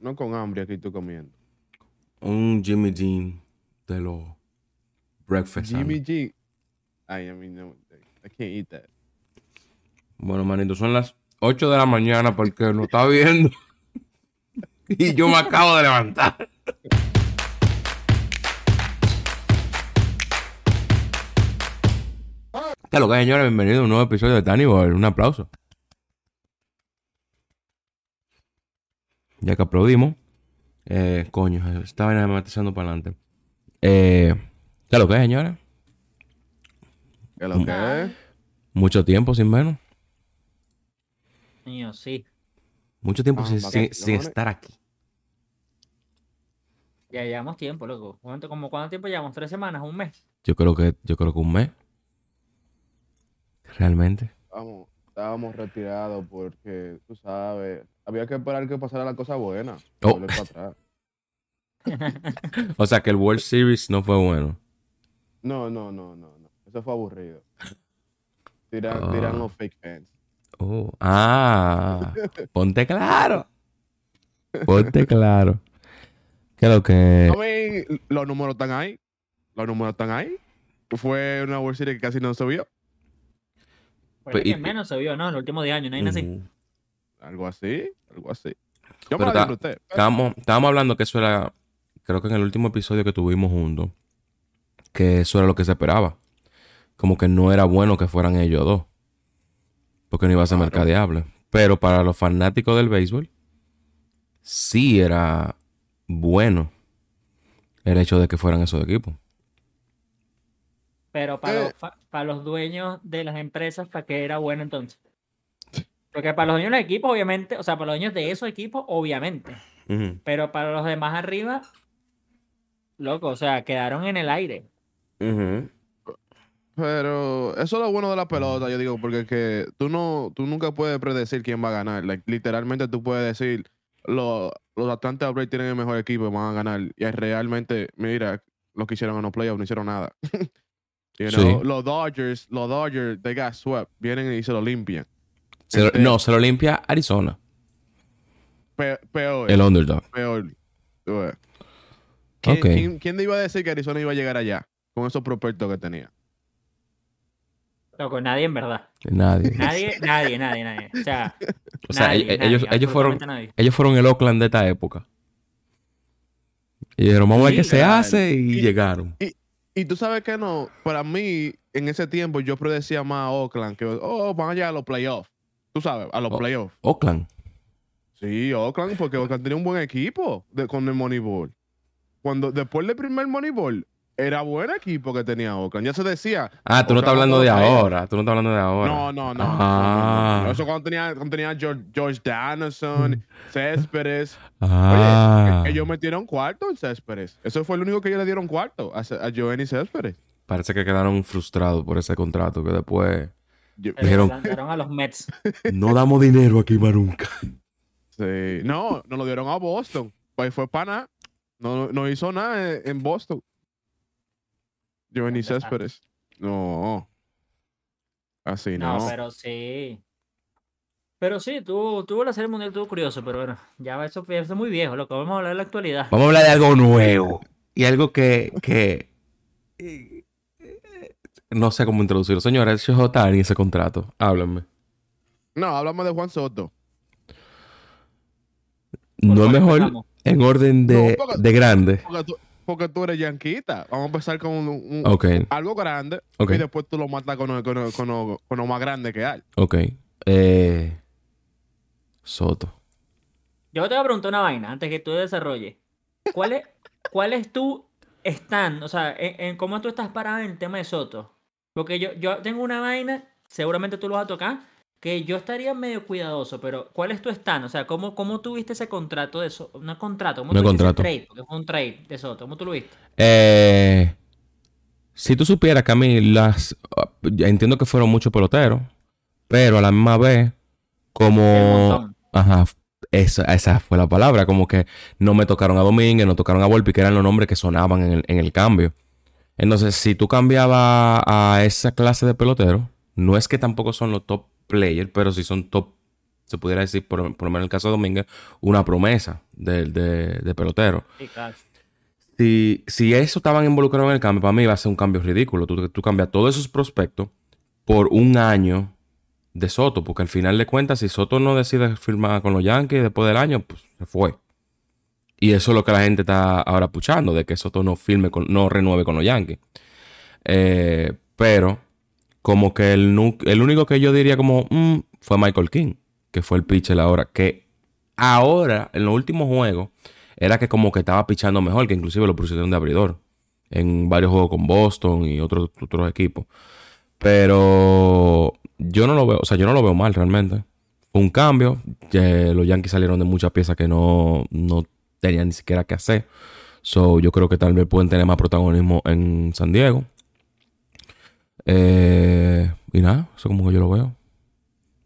no con hambre aquí estoy comiendo. Un Jimmy Dean de los breakfast. Jimmy G. Ay, I mean, no, I can't eat that. Bueno, manito, son las 8 de la mañana porque no está viendo. y yo me acabo de levantar. ¿Qué lo que señores? Bienvenido a un nuevo episodio de Boy. Un aplauso. Ya que aplaudimos. Eh, coño, esta vaina me está echando para adelante. Eh, ¿Qué lo que señores? ¿Qué es lo que es? Mucho tiempo sin menos. Niño, sí. Mucho tiempo Ah, sin, sin estar aquí. Ya llevamos tiempo, loco. ¿Cuánto, como cuánto tiempo llevamos? ¿Tres semanas? ¿Un mes? Yo creo que, yo creo que un mes. Realmente. Estábamos, estábamos retirados porque, tú sabes, había que esperar que pasara la cosa buena. Oh. para atrás. O sea que el World Series no fue bueno. No, no, no, no, no. Eso fue aburrido. Tiran, Ah. tiran los fake fans. Oh. Ah. Ponte claro. Ponte claro. ¿Qué es lo que. Los números están ahí. Los números están ahí. Fue una World Series que casi no se vio. Fue Pues, que menos se vio, ¿no? En los últimos 10 años, no hay nada así. Algo así, algo así. Yo Pero me la. Estábamos, estábamos hablando que eso era. Creo que en el último episodio que tuvimos juntos. Que eso era lo que se esperaba. Como que no era bueno que fueran ellos dos. Porque no iba a ser Claro. mercadeable. Pero para los fanáticos del béisbol. Sí era bueno. El hecho de que fueran esos equipos. Pero para, Eh. los, para los dueños de las empresas, ¿para qué era bueno entonces? Porque para los dueños de los equipos, obviamente, o sea, para los dueños de esos equipos, obviamente. Pero para los demás arriba, loco, o sea, quedaron en el aire. Pero eso es lo bueno de la pelota, yo digo, porque es que tú no, tú nunca puedes predecir quién va a ganar. Like, literalmente tú puedes decir, lo- los Atlanta Braves tienen el mejor equipo y van a ganar. Y es realmente, mira, lo que hicieron en los playoffs no hicieron nada. You Sí. know, Los Dodgers, los Dodgers, they got swept. Vienen y se lo limpian. Se lo- Este- no, se lo limpia Arizona. Pe- peor, El underdog. peor. ¿Quién, quién iba a decir que Arizona iba a llegar allá con esos prospectos que tenía? Loco, nadie en verdad. Nadie. Nadie, nadie, nadie, nadie. O sea, O sea, nadie, nadie, ellos, fueron absolutamente nadie. ellos fueron el Oakland de esta época. Y dijeron, vamos a ver qué se hace y, Y- llegaron. Y tú sabes que no, para mí, en ese tiempo yo predecía más a Oakland que, oh, van a llegar a los playoffs. Tú sabes, a los playoffs. Oakland. Sí, Oakland, porque Oakland tenía un buen equipo de- con el Moneyball. Cuando, después del primer Moneyball, era buen equipo que tenía Oakland. Ya se decía. Ah, tú no estás hablando de ahora. Tú no estás hablando de ahora. No, no, no. Ah. Eso cuando tenía, cuando tenía George, George Danielson, Céspedes. Ah. Oye, ellos metieron cuarto en Céspedes. Eso fue el único que ellos le dieron cuarto a, a Giovanni Céspedes. Parece que quedaron frustrados por ese contrato que después Yo- Dijeron- lanzaron a los Mets. no damos dinero aquí más nunca. Sí. No, no lo dieron a Boston. Pues fue pana. No, no hizo nada en Boston. Giovanni. Céspedes. No. Así no. No, pero sí. Pero sí, tuvo, tuvo la serie mundial, estuvo curioso, pero bueno, ya eso, eso es muy viejo, lo que vamos a hablar de la actualidad. Vamos a hablar de algo nuevo. Y algo que, que eh, no sé cómo introducirlo. Señora, el Shohei y ese contrato. Háblenme. No, hablamos de Juan Soto. No es mejor empezamos. en orden de, No, porque- de grande. Porque tú, porque tú eres yanquita. Vamos a empezar con un- algo grande. Y después tú lo matas con, lo- con, lo- con, lo- con lo más grande que hay. ok. Eh, Soto. Yo te voy a preguntar una vaina antes que tú desarrolles. ¿Cuál es, cuál es tu stand? O sea, en, en cómo tú estás parado en el tema de Soto. Porque yo, yo tengo una vaina, seguramente tú lo vas a tocar, que yo estaría medio cuidadoso, pero ¿cuál es tu stand? O sea, ¿cómo, cómo tuviste ese contrato de Soto? No contrato, ¿cómo No tuviste ese contrato. trade? Porque fue un trade de Soto. ¿Cómo tú lo viste? Eh, si tú supieras que a mí las... entiendo que fueron muchos peloteros, pero a la misma vez, como... Ajá, esa, esa fue la palabra, como que no me tocaron a Domínguez, no tocaron a Volpi, que eran los nombres que sonaban en el, en el cambio. Entonces, si tú cambiabas a esa clase de pelotero, no es que tampoco son los top players, pero sí son top se pudiera decir, por, lo menos en el caso de Domínguez, una promesa de, de, de pelotero. Si, si eso estaban involucrados en el cambio, para mí va a ser un cambio ridículo. Tú, tú cambias todos esos prospectos por un año de Soto, porque al final de cuentas, si Soto no decide firmar con los Yankees después del año, pues se fue. Y eso es lo que la gente está ahora puchando, de que Soto no firme, con, no renueve con los Yankees. Eh, pero, como que el, el único que yo diría como "Mm", fue Michael King, que fue el pitcher ahora, que ahora, en los últimos juegos, era que como que estaba pichando mejor, que inclusive lo pusieron de abridor en varios juegos con Boston y otros otros equipos. Pero yo no lo veo, o sea, yo no lo veo mal realmente. Un cambio. los Yankees salieron de muchas piezas que no, no tenían ni siquiera que hacer. So, yo creo que tal vez pueden tener más protagonismo en San Diego. Eh, y nada, eso como que yo lo veo.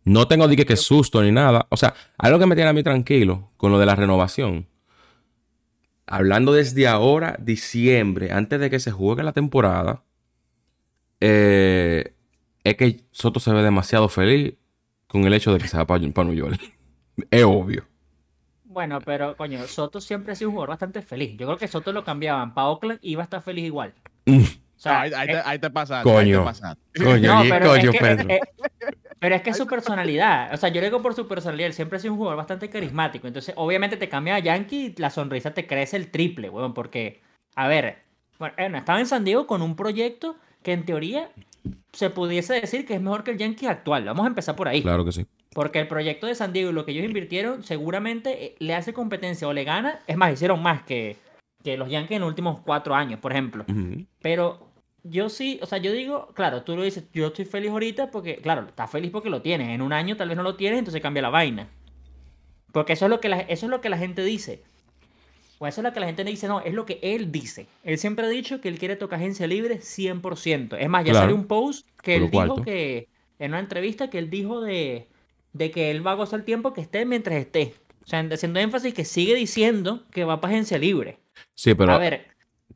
No tengo dique que susto ni nada. O sea, algo que me tiene a mí tranquilo con lo de la renovación. Hablando desde ahora, diciembre, antes de que se juegue la temporada, eh, es que Soto se ve demasiado feliz con el hecho de que se va para New York. es obvio. Bueno, pero coño, Soto siempre ha sido un jugador bastante feliz. Yo creo que Soto lo cambiaban para Oakland y iba a estar feliz igual. O sea, ahí, ahí te, ahí te. Coño. te. Coño, no, pero, coño, es que, Pedro. pero es que es su personalidad. O sea, yo le digo por su personalidad. Él siempre ha sido un jugador bastante carismático. Entonces, obviamente te cambia a Yankee y la sonrisa te crece el triple, weón. Porque, a ver, bueno, eh, estaba en San Diego con un proyecto que en teoría se pudiese decir que es mejor que el Yankee actual. Vamos a empezar por ahí. Claro que sí. Porque el proyecto de San Diego y lo que ellos invirtieron seguramente eh, le hace competencia o le gana. Es más, hicieron más que, que los Yankees en los últimos cuatro años, por ejemplo. Pero yo sí, o sea, yo digo, claro, tú lo dices, yo estoy feliz ahorita porque, claro, estás feliz porque lo tienes. En un año tal vez no lo tienes, entonces cambia la vaina. Porque eso es lo que la, eso es lo que la gente dice. O eso es lo que la gente dice, no, es lo que él dice. Él siempre ha dicho que él quiere tocar agencia libre 100%. Es más, ya Claro. salió un post que Por él dijo que, en una entrevista, que él dijo de, de que él va a gozar el tiempo que esté mientras esté. O sea, haciendo énfasis que sigue diciendo que va para agencia libre. Sí, pero a ver,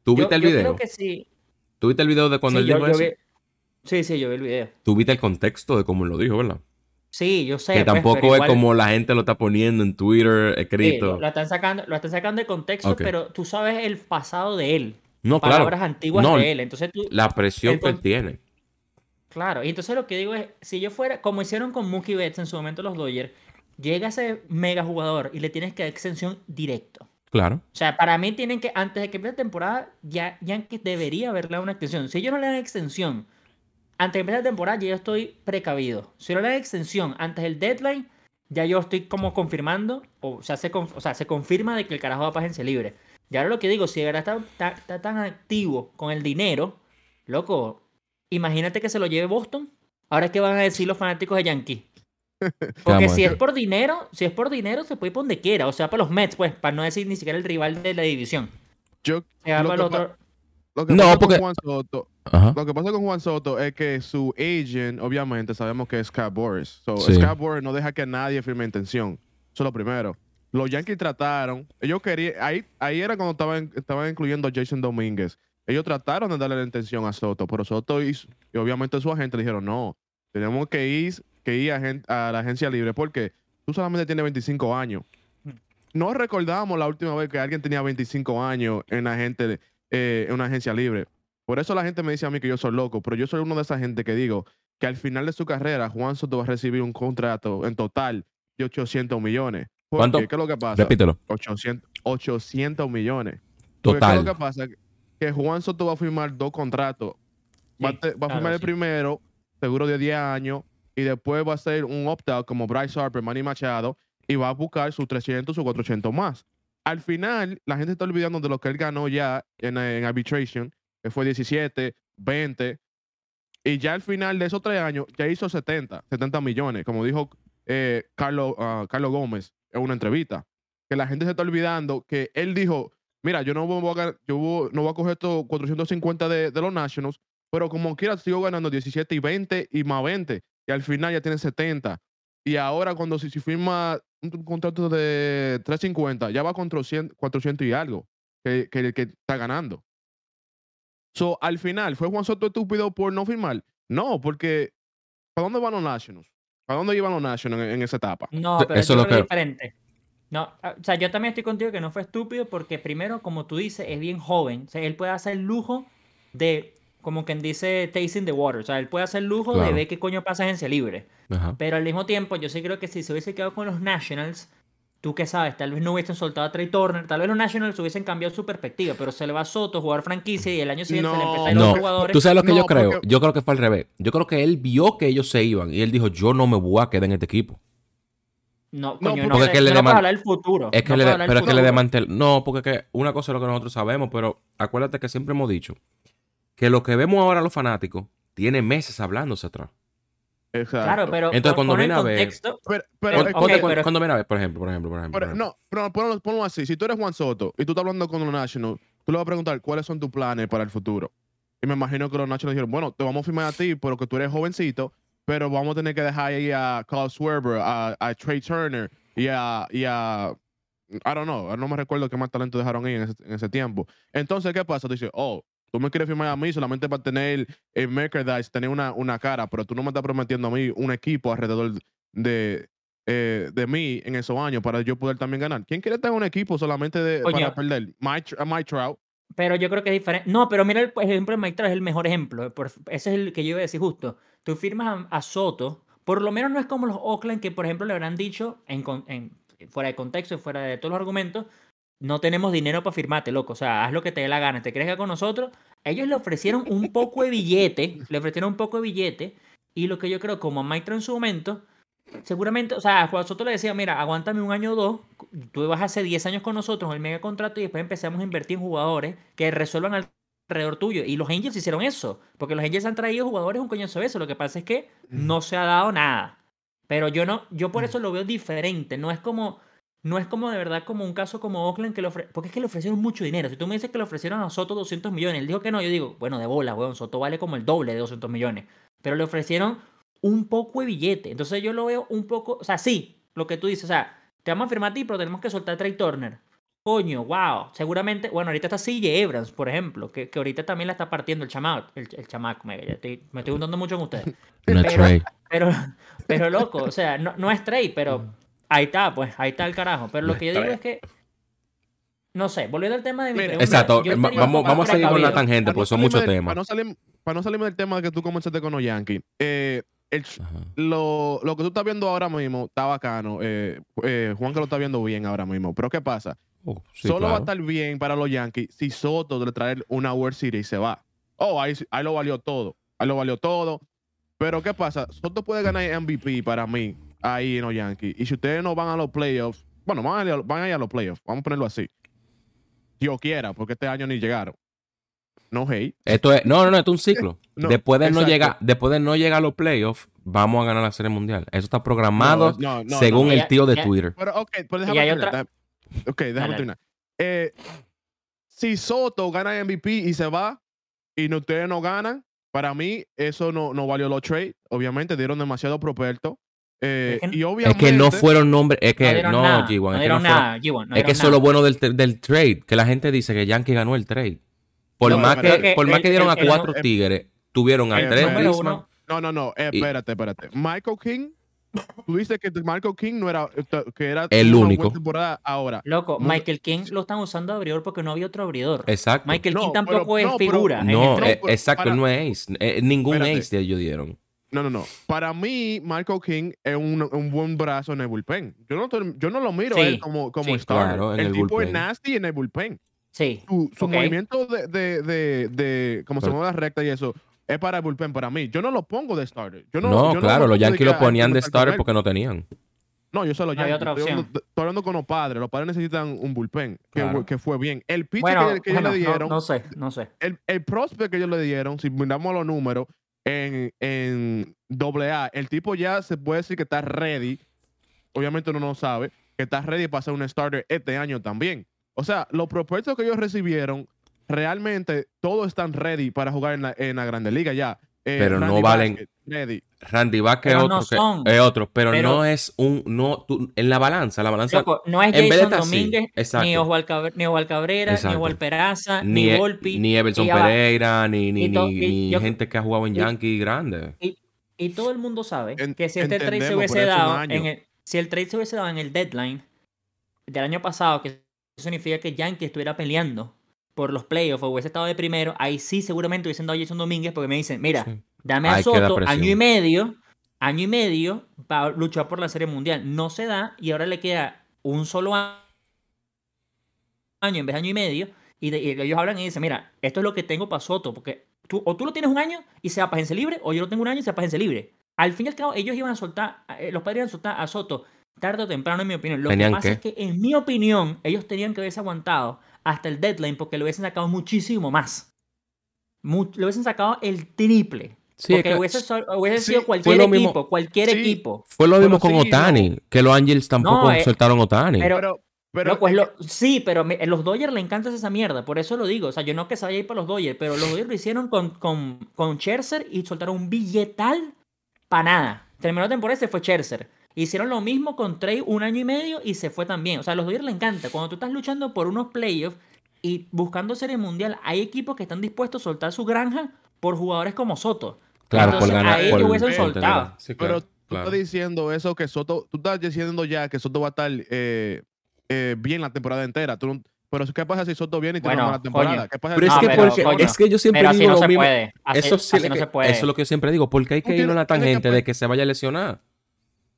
¿tú yo, viste el yo video? creo que sí. ¿Tú viste el video de cuando Sí, él yo- dijo yo eso? vi- Sí, sí, yo vi el video. Tú viste el contexto de cómo lo dijo, ¿verdad? Sí, yo sé. que pues, tampoco es igual- como la gente lo está poniendo en Twitter escrito. lo, lo están sacando, lo están sacando de contexto, pero tú sabes el pasado de él. no, claro. palabras antiguas No, de él. Entonces tú, La presión que él tiene. claro. Y entonces lo que digo es, si yo fuera, como hicieron con Mookie Betts en su momento los Dodgers, llega ese mega jugador y le tienes que dar extensión directo. Claro. O sea, para mí tienen que, antes de que empiece la temporada, ya Yankees debería haberle dado una extensión. Si ellos no le dan extensión antes de empezar la temporada, ya yo estoy precavido. Si no le dan extensión antes del deadline, ya yo estoy como confirmando, o sea, se, o sea, se confirma de que el carajo va para agencia libre. Y ahora lo que digo, si de verdad está, tan activo con el dinero, loco, imagínate que se lo lleve Boston. Ahora, ¿qué van a decir los fanáticos de Yankees? Porque si es por dinero, si es por dinero, se puede ir por donde quiera. O sea, para los Mets, pues, para no decir ni siquiera el rival de la división. Yo, Se va Lo para que pa- otro. lo que No, pasa porque- con Juan Soto, Ajá. lo que pasa con Juan Soto es que su agent, obviamente, sabemos que es Scott Boris. So, Sí. Scott Boris no deja que nadie firme intención. Eso es lo primero. Los Yankees trataron, ellos querían, ahí, ahí era cuando estaban, estaban incluyendo a Jason Domínguez. Ellos trataron de darle la intención a Soto, pero Soto hizo, y obviamente su agente le dijeron, no, tenemos que ir, que ir a, a la agencia libre porque tú solamente tienes 25 años. No recordamos la última vez que alguien tenía 25 años en, la gente, eh, en una agencia libre. Por eso la gente me dice a mí que yo soy loco, pero yo soy uno de esa gente que digo que al final de su carrera Juan Soto va a recibir un contrato en total de 800 millones. ¿Por ¿Cuánto? qué? ¿Qué es lo que pasa? Repítelo. 800, 800 millones. Porque ¿qué es Total. lo que pasa? Que Juan Soto va a firmar dos contratos. Va, a Sí, te- va a claro, firmar el sí. primero, seguro de 10 años, y después va a hacer un opt-out como Bryce Harper, Manny Machado, y va a buscar sus 300 o 400 más. Al final, la gente está olvidando de lo que él ganó ya en, en arbitration, que fue 17, 20, y ya al final de esos tres años ya hizo 70, 70 millones, como dijo eh, Carlos, ah, Carlos Gómez en una entrevista. Que la gente se está olvidando que él dijo, mira, yo no voy a, yo no voy a coger estos 450 de, de los Nationals, pero como quiera sigo ganando 17 y 20 y más 20. Y al final ya tiene 70. Y ahora cuando si, si firma un, un contrato de 350, ya va con 400, 400 y algo que, que, que está ganando. So, al final, ¿fue Juan Soto estúpido por no firmar? No, porque ¿para dónde van los Nationals? ¿Para dónde iban los Nationals en, en esa etapa? No, pero eso es lo que- diferente. No, ah, o sea, yo también estoy contigo que no fue estúpido porque primero, como tú dices, es bien joven. O sea, él puede hacer lujo de, como quien dice, tasting the water. O sea, él puede hacer lujo de Claro. ver qué coño pasa en agencia libre. Ajá. Pero al mismo tiempo, yo sí creo que si se hubiese quedado con los Nationals, tú qué sabes, tal vez no hubiesen soltado a Trey Turner, tal vez los Nationals hubiesen cambiado su perspectiva, pero se le va a Soto, jugador franquicia, y el año siguiente se le No, empieza a ir a No, otros jugadores. tú sabes lo que No, yo creo. porque- Yo creo que fue al revés. Yo creo que él vio que ellos se iban y él dijo, yo no me voy a quedar en este equipo. No, No, coño, no, porque es que le deman- hablar del futuro. Es que no le de- pero es que le futuro. desmantel... No, porque que una cosa es lo que nosotros sabemos, pero acuérdate que siempre hemos dicho que lo que vemos ahora los fanáticos tiene meses hablándose atrás. Exacto. Claro, pero Entonces, cuando viene a ver- Pero, pero, Cuando viene a ver, por ejemplo, por ejemplo, por ejemplo. pero por ejemplo. no, pero ponlo, ponlo así. Si tú eres Juan Soto y tú estás hablando con los Nationals, tú le vas a preguntar cuáles son tus planes para el futuro. Y me imagino que los Nationals dijeron, bueno, te vamos a firmar a ti, pero que tú eres jovencito, pero vamos a tener que dejar ahí a Carl Swerver, a, a Trey Turner y a, y a I don't know, no me recuerdo qué más talento dejaron ahí en ese, en ese tiempo. Entonces, ¿qué pasa? Tú dices, oh, tú me quieres firmar a mí solamente para tener el merchandise, tener una, una cara, pero tú no me estás prometiendo a mí un equipo alrededor de, eh, de mí en esos años para yo poder también ganar. ¿Quién quiere tener un equipo solamente de, para perder? Mike, Tr- Mike Trout. pero yo creo que es diferente. No, pero mira el ejemplo de Mike Trout es el mejor ejemplo. ese es el que yo iba a decir justo. Tú firmas a, a Soto, por lo menos no es como los Oakland que, por ejemplo, le habrán dicho, en- fuera de contexto y fuera de todos los argumentos, no tenemos dinero para firmarte, loco. O sea, haz lo que te dé la gana. ¿Te quedar con nosotros? Ellos le ofrecieron un poco de billete, le ofrecieron un poco de billete, y lo que yo creo, como a Trout en su momento, seguramente, o sea, a Juan Soto le decía, mira, aguántame un año o dos, tú vas hace 10 años con nosotros, el mega contrato, y después empezamos a invertir en jugadores que resuelvan alrededor tuyo. Y los Angels hicieron eso, porque los Angels han traído jugadores un coñazo de eso. Lo que pasa es que no se ha dado nada. Pero yo no, yo por eso lo veo diferente. No es como, no es como de verdad como un caso como Oakland que le ofre- porque es que le ofrecieron mucho dinero. Si tú me dices que le ofrecieron a Soto 200 millones, él dijo que no, yo digo, bueno, de bola, weón, Soto vale como el doble de 200 millones. Pero le ofrecieron un poco de billete. Entonces yo lo veo un poco, o sea, sí, lo que tú dices, o sea, te vamos a firmar a ti, pero tenemos que soltar a Trey Turner. Coño, wow. Seguramente, bueno, ahorita está CJ Abrams, por ejemplo, que, que ahorita también la está partiendo el chamaco. El, el chamaco, me, estoy, me estoy juntando mucho con ustedes. No pero-. Pero, pero loco, o sea, no, no es Trey, pero ahí está, pues, ahí está el carajo. Pero lo No que yo digo es que, no sé, volviendo al tema de mi pregunta, Exacto, vamos, vamos a seguir con la tangente, porque son muchos temas. Para no, salir, para no salirme del tema que tú comenzaste con los Yankees, eh, el, lo, lo que tú estás viendo ahora mismo está bacano. Eh, eh, Juan que lo está viendo bien ahora mismo. Pero ¿qué pasa? Oh, sí, Solo va a estar bien para los Yankees si Soto le trae una World Series y se va. Oh, ahí, ahí lo valió todo. Ahí lo valió todo. Pero ¿qué pasa? Soto puede ganar MVP para mí ahí en los Yankees. Y si ustedes no van a los playoffs, bueno, van a, van a ir a los playoffs. Vamos a ponerlo así. Dios quiera, porque este año ni llegaron. No hate. Esto es, no, no, no, esto es un ciclo. No, después, de no llegar, después de no llegar a los playoffs, vamos a ganar la Serie Mundial. Eso está programado No, no, no, según no. el Ya- tío de ya- Twitter. Pero, ok, pero déjame terminar. otra- déjame- Ok, déjame terminar. Eh, si Soto gana MVP y se va y no- ustedes no ganan, para mí eso no, no valió los trades. Obviamente dieron demasiado propuesto. Eh, Es que- Es no fueron nombres, es que no, nada, G1, no es que no dieron fueron- nada, G1, no es que eso es lo bueno del, del trade, que la gente dice que Yankee ganó el trade. Por No, más que, por más que dieron el- a cuatro el- tigres, tuvieron a el tres No, no, no. eh, espérate, espérate. Michael King. Tú dices que Michael King no era. Que era El único. temporada ahora. Loco, Michael King lo están usando de abridor porque no había otro abridor. Exacto. Michael No, King pero- tampoco es no, pero- figura. no, eh, exacto, no es ace. Eh, ningún Espérate. ace de ellos dieron. No, no, no. Para mí, Michael King es un, un buen brazo en el bullpen. Yo no, yo no lo miro Sí, él como, como sí. Claro, el, el tipo bullpen. es nasty en el bullpen. Sí. Su, movimiento de, de, de, de como se mueve la recta y eso, es para el bullpen para mí. Yo no lo pongo de starter. Yo No, no, yo claro, lo los Yankees lo "Ay, ponían de starter él". porque no tenían. No, yo sé los No otra Estoy estoy hablando con los padres. Los padres necesitan un bullpen que, Claro. que fue bien. El pitch Bueno, que, que ellos le no- dieron, no, sé, no sé. el, el prospect que ellos le dieron, si miramos los números en, en AA, el tipo ya se puede decir que está ready. Obviamente uno no sabe que está ready para ser un starter este año también. O sea, los propuestos que ellos recibieron, realmente todos están ready para jugar en la, en la Grande Liga ya. Eh, Pero no valen- Randy Vázquez es otro, no que- son. es otro, pero, Pero- no es un, no, tú- en la balanza, la balanza, Loco, no es en vez de Jason así, Domínguez, ni. Oswald, Cabre- ni Oswald Cabrera, Exacto. ni Oswald Peraza, ni, ni, E- Volpi. ni Everson. Pereira, ni, ni, to- ni- y ni yo- gente que ha jugado en y- Yankee grande. Y todo el mundo sabe En- que si este trade se hubiese dado en el, si el trade se hubiese dado en el deadline del año pasado, que eso significa que Yankee estuviera peleando por los playoffs o hubiese estado de primero, ahí sí seguramente hubiesen dado a Jason Domínguez porque me dicen, mira, Sí. Dame a Ahí Soto año y medio, año y medio para luchar por la Serie Mundial. No se da y ahora le queda un solo año en vez de año y medio. Y, de- y ellos hablan y dicen, mira, esto es lo que tengo para Soto, porque tú, o tú lo tienes un año y sea para agencia libre, o yo lo tengo un año y sea para agencia libre. Al fin y al cabo, ellos iban a soltar, eh, los padres iban a soltar a Soto tarde o temprano, en mi opinión. Lo ¿Tenían que pasa qué? es que, en mi opinión, ellos tenían que haberse aguantado hasta el deadline porque lo hubiesen sacado muchísimo más. Lo hubiesen sacado el triple. Sí, es porque que hubiese, so- hubiese sí, sido fue cualquier lo equipo, mismo. cualquier Sí. equipo. fue lo Pero mismo con sí, Otani, que los Angels tampoco eh, soltaron Otani. pero- Pero, pero Loco, es lo- sí, pero me- a los Dodgers le encanta esa mierda, por eso lo digo. O sea, yo no que se vaya a ir para los Dodgers, pero los Dodgers lo hicieron con, con, con Scherzer y soltaron un billetal para nada. Terminó la temporada y se fue Scherzer. Hicieron lo mismo con Trey un año y medio y se fue también. O sea, a los Dodgers le encanta. Cuando tú estás luchando por unos playoffs y buscando serie mundial, hay equipos que están dispuestos a soltar su granja por jugadores como Soto. Claro, entonces, por ganar. ahí por- hubiesen soltado. Sí, Pero claro, tú claro. estás diciendo eso que Soto, tú estás diciendo ya que Soto va a estar eh, eh, bien la temporada entera. Tú no- pero ¿qué pasa si Soto viene y tiene Bueno, una mala temporada? coño. ¿Qué pasa Pero si es No, que, pero, porque- es que yo siempre Pero así digo no lo se mismo. puede. Así, eso sí, así es no que- se puede. eso es lo que yo siempre digo, porque hay Tú que ir a una que tangente de que se vaya a lesionar.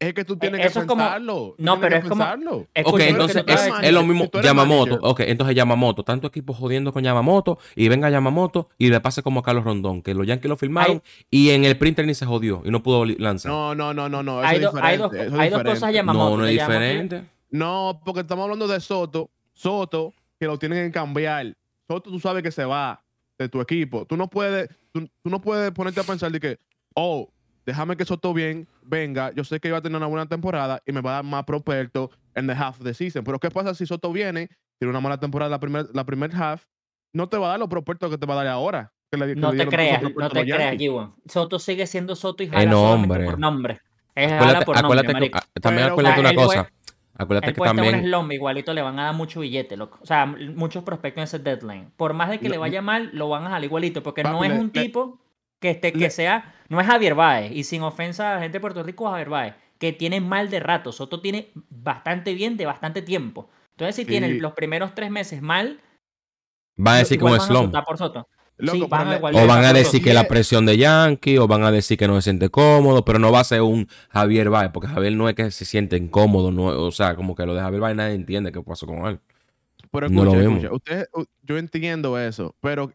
Es que tú tienes Eh, eso que como- pensarlo. No, tienes pero que es como- pensarlo. Ok, Escúchame, entonces es, lo mismo si Yamamoto. manager. Ok, entonces Yamamoto, tanto equipo jodiendo con Yamamoto y venga Yamamoto y le pase como a Carlos Rondón, que los Yankees lo firmaron y en el printer ni se jodió y no pudo lanzar. No, no, no, no, no. Eso Hay, es do- hay dos, eso hay dos cosas Yamamoto. no, no es diferente. No, porque estamos hablando de Soto. Soto, que lo tienen que cambiar. Soto, tú sabes que se va de tu equipo. Tú no puedes, tú, tú no puedes ponerte a pensar de que, oh, déjame que Soto bien venga. Yo sé que iba a tener una buena temporada y me va a dar más prospecto en the half of the season. Pero ¿qué pasa si Soto viene, tiene una mala temporada la primer, la primer half? No te va a dar los prospectos que te va a dar ahora. que le- que No le te creas, no te creas. Giwan. Soto sigue siendo Soto y jala En solamente nombre. por nombre. Es jala Acuérdate, por acuérdate nombre, que, también Pero- acuérdate O una cosa. puede- Acuérdate Él que en un también. slump, igualito le van a dar mucho billete, loco. O sea, muchos prospectos en ese deadline. Por más de que Lo- le vaya mal, lo van a jalar igualito, porque no es un le- tipo que, esté, que sea, no es Javier Baez, y sin ofensa a la gente de Puerto Rico, Javier Baez, que tiene mal de rato. Soto tiene bastante bien de bastante tiempo. Entonces, si tiene Sí. los primeros tres meses mal, Van a decir como slump. por Soto. Loco, Sí, pero van a le- igual- O van a decir que la es- presión de Yankee, o van a decir que no se siente cómodo, pero no va a ser un Javier Baez, porque Javier no es que se siente incómodo, no, o sea, como que lo de Javier Baez nadie entiende qué pasó con él. Pero No lo escucha, vemos. escucha, usted- yo entiendo eso, pero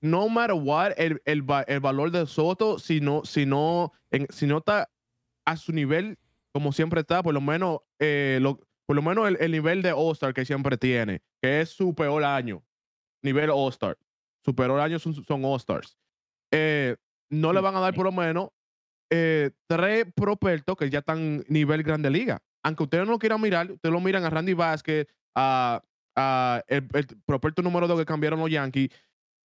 no matter what, el, el, va- el valor de Soto, si no, si no, en- si no está a su nivel como siempre está, por lo menos, eh, lo- por lo menos el, el nivel de All-Star que siempre tiene, que es su peor año, nivel All-Star. Su peor año son, son All-Stars. Eh, no le van a dar por lo menos eh, tres prospectos que ya están nivel grande liga. Aunque ustedes no lo quieran mirar, ustedes lo miran a Randy Vázquez, a, a el, el prospecto número 2 que cambiaron los Yankees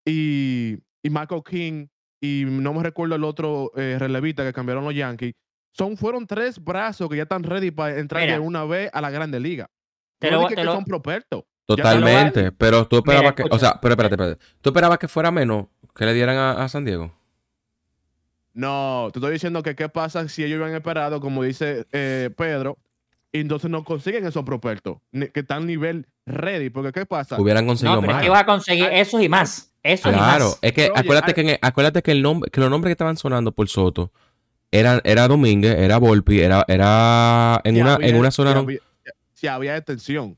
y, y Michael King y no me recuerdo el otro eh, relevista que cambiaron los Yankees. Son, fueron tres brazos que ya están ready para entrar Mira. de una vez a la grande liga. Te no lo- dije te que lo- son lo Totalmente, pero tú esperabas Mira, que, o sea, pero espérate, espérate. ¿Tú esperabas que fuera menos que le dieran a, a San Diego? No, te estoy diciendo que qué pasa si ellos hubieran esperado, como dice eh, Pedro, y entonces no consiguen esos prospectos ni- que están nivel ready. Porque qué pasa? Hubieran No, conseguido es más. que vas a conseguir esos y más. Esos y Claro, es que acuérdate, que en el- acuérdate que el nombre, que los nombres que estaban sonando por Soto eran, era Domínguez, era Volpi, era, era en Si una, había- en una si zona. había- Si había extensión.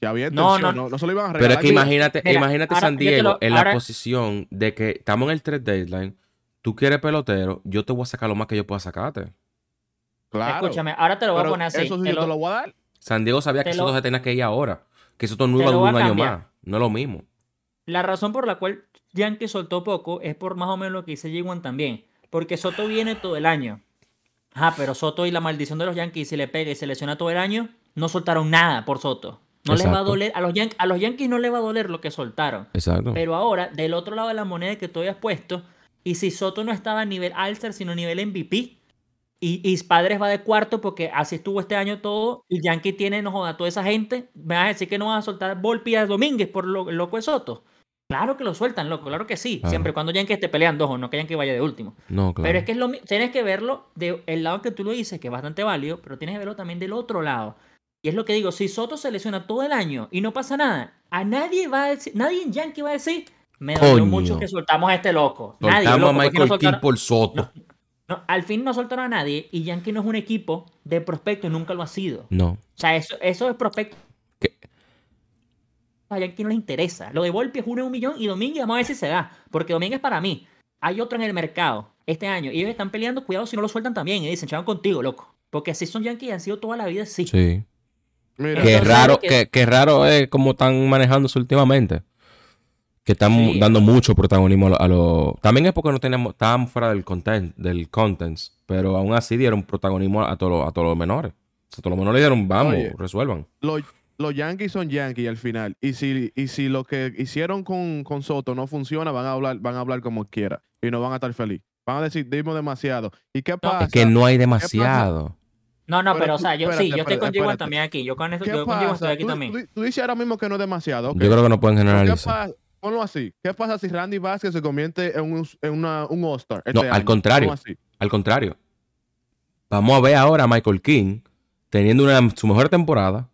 Si había No, extensión, no, no, no, se lo iban a Pero es regalar. que imagínate, Mira, imagínate ahora San Diego lo- en la posición de que estamos en el 3 deadline, tú quieres pelotero, yo te voy a sacar lo más que yo pueda sacarte. Claro. Escúchame, ahora te lo voy a poner así. Eso sí te yo lo- te lo voy a dar. San Diego sabía Te que lo- Soto se tenía que ir ahora, que Soto no iba a lo durar un año más, no es lo mismo. La razón por la cual Yankee soltó poco es por más o menos lo que dice G1 también. Porque Soto viene todo el año. Ah, pero Soto y la maldición de los Yankees, si le pega y se lesiona todo el año, no soltaron nada por Soto. No les va a Exacto. doler, a los, Yan- a los Yankees no les va a doler lo que soltaron. Exacto. Pero ahora, del otro lado de la moneda que tú habías puesto, y si Soto no estaba a nivel All-Star, sino a nivel MVP, y, y Padres va de cuarto porque así estuvo este año todo, y Yankee tiene, no joda, toda esa gente, me vas a decir que no vas a soltar Volpi a Domínguez por lo loco de Soto. Claro que lo sueltan, loco, claro que sí. Claro. Siempre cuando Yankee esté peleando, ojo, no que Yankee vaya de último. No, claro. Pero es que es lo mi- tienes que verlo del lado que tú lo dices, que es bastante válido, pero tienes que verlo también del otro lado. Y es lo que digo, si Soto se lesiona todo el año y no pasa nada, a nadie va a decir, nadie en Yankee va a decir, me dolió Coño. mucho que soltamos a este loco. Nadie, Soltamos loco, a no Michael King soltaron- por Soto. no, al fin no soltaron a nadie y Yankee no es un equipo de prospecto y nunca lo ha sido. No. O sea, eso, eso es prospecto. A Yankee no les interesa. Lo de Volpi es uno en un millón y Domínguez vamos a ver si se da. Porque Domínguez para mí, hay otro en el mercado este año y ellos están peleando, cuidado si no lo sueltan también. Y dicen, chaval, contigo, loco. Porque así son Yankees y han sido toda la vida, sí. Sí. Mira, Qué raro, lo que- que, qué raro es como están manejándose últimamente. Que están Sí. dando mucho protagonismo a los... lo- También es porque no tenemos, estábamos fuera del content, del contents, pero aún así dieron protagonismo a todos los, a todos los menores. O sea, todos los menores dieron, vamos, Oye. resuelvan. los, los Yankees son Yankees al final. Y si, y si lo que hicieron con, con Soto no funciona, van a hablar, van a hablar como quiera. Y no van a estar felices. Van a decir, dimos demasiado. ¿Y qué pasa? Es que no hay demasiado. No, no, Pero pero, o sea, yo espérate, sí, yo estoy con también aquí. Yo con esto, ¿Qué yo con estoy aquí Tú, también. tú- tú dices ahora mismo que no es demasiado. Yo creo que no pueden ¿Qué generalizar. pasa? Ponlo así. ¿Qué pasa si Randy Vázquez se convierte en un, en una- un All-Star? No, este al año? contrario. Al contrario. Vamos a ver ahora a Michael King teniendo una, su mejor temporada.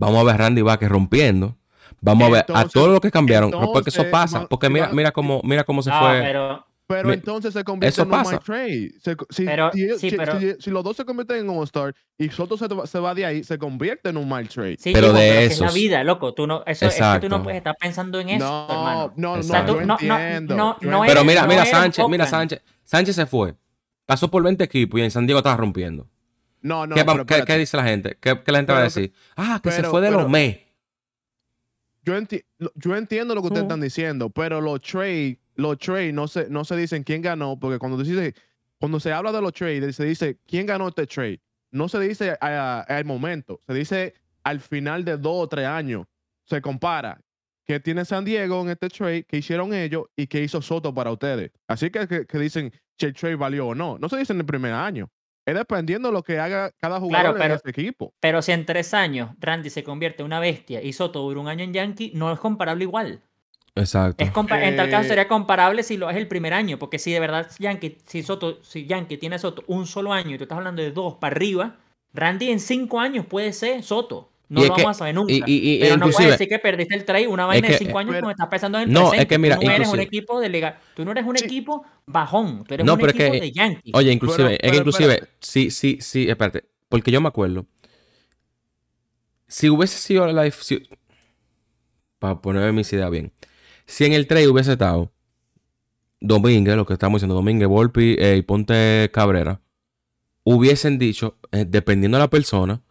Vamos a ver a Randy Vázquez rompiendo. Vamos a ver a Entonces- todos los que cambiaron. porque eso entonces, pasa. Porque mira, mira cómo, mira cómo se No, fue. pero Pero Me- entonces se convierte eso en un pasa. my trade. Se- si, Pero- si- sí, si- pero- si- si los dos se convierten en All-Star y Soto se, va- se va de ahí, se convierte en un my trade. sí, Pero Jiguan, de pero que es la vida, loco. Tú no, eso, es que tú Exacto. no puedes estar pensando en eso, no, hermano. no, no, O sea, yo tú- no- no- entiendo. no- yo no Pero eres- mira, no mira eres Sánchez, mira. Sánchez. Sánchez se fue. Pasó por 20 equipos y en San Diego estaba rompiendo. No, no, ¿Qué, pero qué- dice la gente? ¿Qué, qué la gente va a que- decir? Ah, que se fue de los me. yo, enti- lo- yo entiendo lo que ustedes están diciendo, pero los trades, los trades no se, no se dicen quién ganó, porque cuando tú dices, cuando se habla de los trades, se dice quién ganó este trade. No se dice al momento, se dice al final de dos o tres años. Se compara qué tiene San Diego en este trade, qué hicieron ellos y qué hizo Soto para ustedes. Así que, que, que dicen si el trade valió o no. No se dice en el primer año. Es dependiendo de lo que haga cada jugador pero- en ese equipo. Pero si en tres años Randy se convierte en una bestia y Soto dura un año en Yankee, no es comparable igual. Exacto. Es compa- En tal caso Eh, sería comparable si lo es el primer año, porque si de verdad Yankee, si Soto, si Yankee tiene a Soto un solo año y tú estás hablando de dos para arriba, Randy en cinco años puede ser Soto. No lo que- vamos a saber nunca. y- y- y- pero no puedes decir que perdiste el trade una vaina que- de cinco años pero- cuando estás pensando en el No, es que mira, tú no eres un equipo de liga, tú no eres un Sí. equipo bajón, tú eres No, un pero equipo que- de Yankee. Oye, inclusive, Pero- es que inclusive, espérate. sí, sí, sí, espérate, porque yo me acuerdo, si hubiese sido la, dif- si- para ponerme mis ideas bien, si en el trade hubiese estado Domínguez, lo que estamos diciendo, Domínguez, Volpi eh, y Ponte Cabrera, hubiesen dicho, eh, dependiendo de la persona,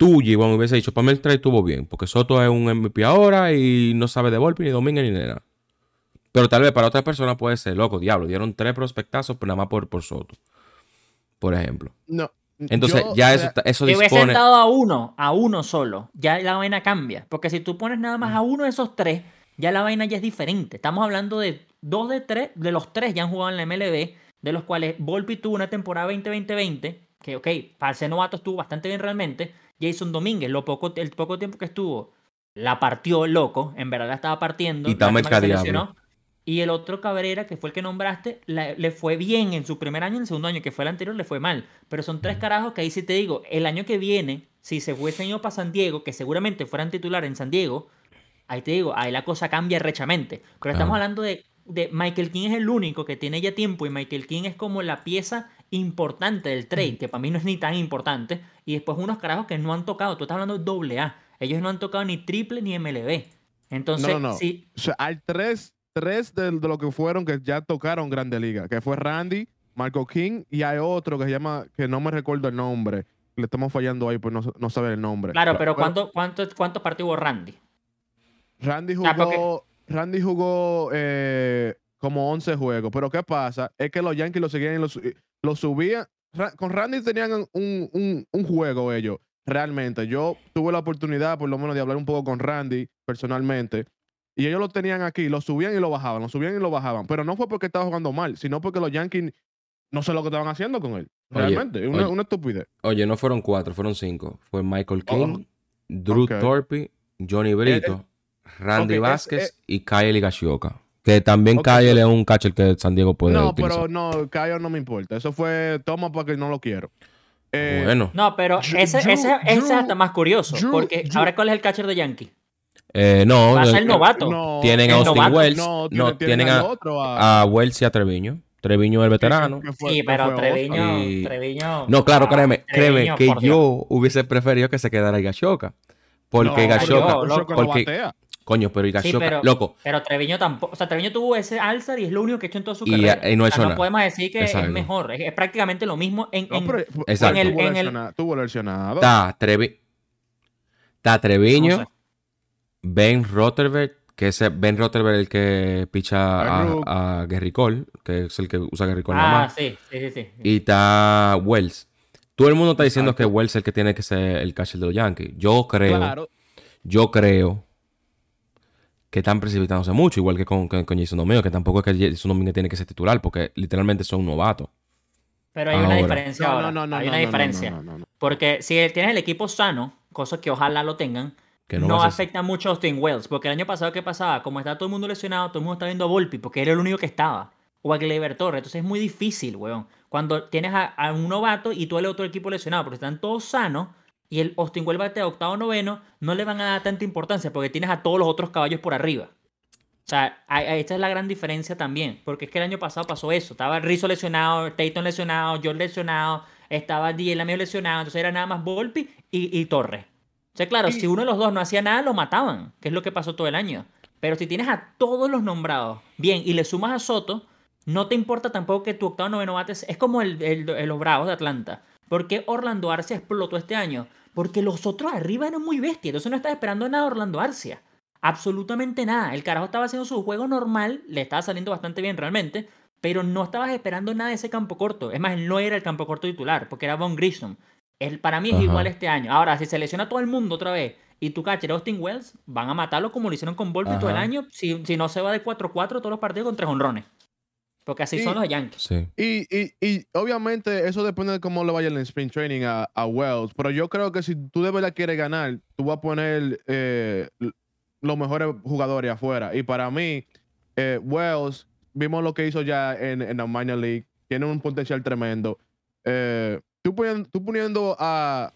tú, Gibon, hubiese dicho, para mí el trade estuvo bien, porque Soto es un MVP ahora y no sabe de Volpi, ni Domínguez, ni nada. Pero tal vez para otra persona puede ser, loco, diablo, dieron tres prospectazos, pero nada más por, por Soto. Por ejemplo. No. Entonces, yo- ya o eso, sea, eso Si hubiese dispone. dado a uno, a uno solo, ya la vaina cambia. Porque si tú pones nada más a uno de esos tres, ya la vaina ya es diferente. Estamos hablando de dos de tres, de los tres ya han jugado en la MLB, de los cuales Volpi tuvo una temporada 20-20-20, que ok, para ser novato estuvo bastante bien realmente. Jason Domínguez, lo poco, el poco tiempo que estuvo, la partió loco, en verdad la estaba partiendo. Y lesionó. Y el otro Cabrera, que fue el que nombraste, la- le fue bien en su primer año, en el segundo año, que fue el anterior, le fue mal. Pero son tres carajos que ahí sí te digo, el año que viene, si se hubiesen ido para San Diego, que seguramente fueran titular en San Diego, ahí te digo, ahí la cosa cambia rechamente. Pero estamos hablando de, de Michael King es el único que tiene ya tiempo y Michael King es como la pieza importante del trade, que para mí no es ni tan importante. Y después unos carajos que no han tocado, tú estás hablando de doble A. Ellos no han tocado ni triple ni MLB. Entonces, No, no, no. sí, O sea, hay tres, tres de, de lo que fueron que ya tocaron Grande Liga, que fue Randy, Marco King y hay otro que se llama, que no me recuerdo el nombre. Le estamos fallando ahí, pues no, no sabe el nombre. Claro, pero Pero- ¿cuánto, cuánto, ¿cuántos partidos hubo Randy? Randy porque- jugó, Randy jugó eh, como 11 juegos, pero ¿qué pasa? Es que los Yankees lo seguían y lo, su- lo subían. Ra- con Randy tenían un, un- un juego ellos, realmente. Yo tuve la oportunidad, por lo menos, de hablar un poco con Randy personalmente. Y ellos lo tenían aquí, lo subían y lo bajaban, lo subían y lo bajaban. Pero no fue porque estaba jugando mal, sino porque los Yankees no sé lo que estaban haciendo con él. Realmente, una, oye. una estupidez. Oye, no fueron cuatro, fueron cinco. Fue Michael Oh, King, Drew ok. Thorpe, Johnny Brito, Randy es- Vázquez y Kyle Higashioka. Que también Ok, Kyle pero- es un catcher que San Diego puede No, utilizar. pero no, Cayo no me importa. Eso fue toma porque no lo quiero. Eh, bueno, No, pero Drew- ese, ese, Drew- ese es hasta más curioso. Drew- porque Drew- ahora, ¿cuál es el catcher de Yankee? eh, no, Va a eh, ser novato. no, tienen a el Austin novato. Wells, No, no, tienen, tienen al a, otro, a- a Wells y a Treviño. Treviño es el veterano. fue- sí, pero Treviño, Y- Treviño. No, claro, ah, créeme, créeme Treviño, que yo hubiese preferido que se quedara Higashioka. Porque no porque, batea. Coño, pero Higashioka, pero- loco, Pero Treviño tampoco. O sea, Treviño tuvo ese alzar y es lo único que ha hecho en toda su Y- carrera. y no ha O hecho sea, nada. podemos decir que Exacto. es mejor. Es, es prácticamente lo mismo en. No, en- pero- Exacto. en el- Tuvo en el- lesionado- Tuvo lesionado. está, Trevi, está Treviño, No sé. Ben Rotterberg, que es Ben Rotterberg el que picha a, a Gary Cole, que es el que usa Gary Cole Ah, más. sí, sí, sí. sí. Y está Wells. Todo el mundo está diciendo Exacto. que Wells es el que tiene que ser el catcher de los Yankees. Yo creo, Claro. yo creo que están precipitándose mucho, igual que con, con, con Jason Domingo, que tampoco es que Jason Domingo tiene que ser titular, porque literalmente son novatos. Pero hay una diferencia No, ahora. no, no, no, hay no, una no, diferencia. no, no, no. Porque si tienes el equipo sano, cosa que ojalá lo tengan, Que no, afecta mucho a Austin Wells. Porque el año pasado, ¿qué pasaba? Como está todo el mundo lesionado, todo el mundo está viendo a Volpi, porque era el único que estaba. O a Gleyber Torres. Entonces es muy difícil, weón. Cuando tienes a, a un novato y tú el otro equipo lesionado, porque están todos sanos, y el Austin Wells bate a octavo noveno, no le van a dar tanta importancia, porque tienes a todos los otros caballos por arriba. O sea, a- a- esta es la gran diferencia también. Porque es que el año pasado pasó eso. Estaba Rizzo lesionado, Tayton lesionado, George lesionado, estaba DJ Lamio lesionado. Entonces era nada más Volpi y, y Torres. O sea, claro, si uno de los dos no hacía nada, lo mataban. Que es lo que pasó todo el año. Pero si tienes a todos los nombrados bien y le sumas a Soto, no te importa tampoco que tu octavo noveno bates. Es como el, el- el- los Bravos de Atlanta. ¿Por qué Orlando Arcia explotó este año? Porque los otros arriba eran muy bestias. Entonces no estás esperando nada de Orlando Arcia. Absolutamente nada. El carajo estaba haciendo su juego normal, le estaba saliendo bastante bien realmente, pero no estabas esperando nada de ese campo corto. Es más, él no era el campo corto titular, porque era Von Grissom. Él, para mí es Ajá. igual este año. Ahora, si se lesiona todo el mundo otra vez y tu catcher Austin Wells, van a matarlo como lo hicieron con Volpi todo el año, si, si no se va de 4-4 todos los partidos con tres honrones. Porque así Sí. son los Yankees. Sí. Y, y, y obviamente eso depende de cómo le vaya el sprint training a, a Wells. Pero yo creo que si tú de verdad quieres ganar, tú vas a poner eh, los mejores jugadores afuera. Y para mí, eh, Wells, vimos lo que hizo ya en, en la minor league. Tiene un potencial tremendo. Eh, tú, poniendo, tú poniendo a,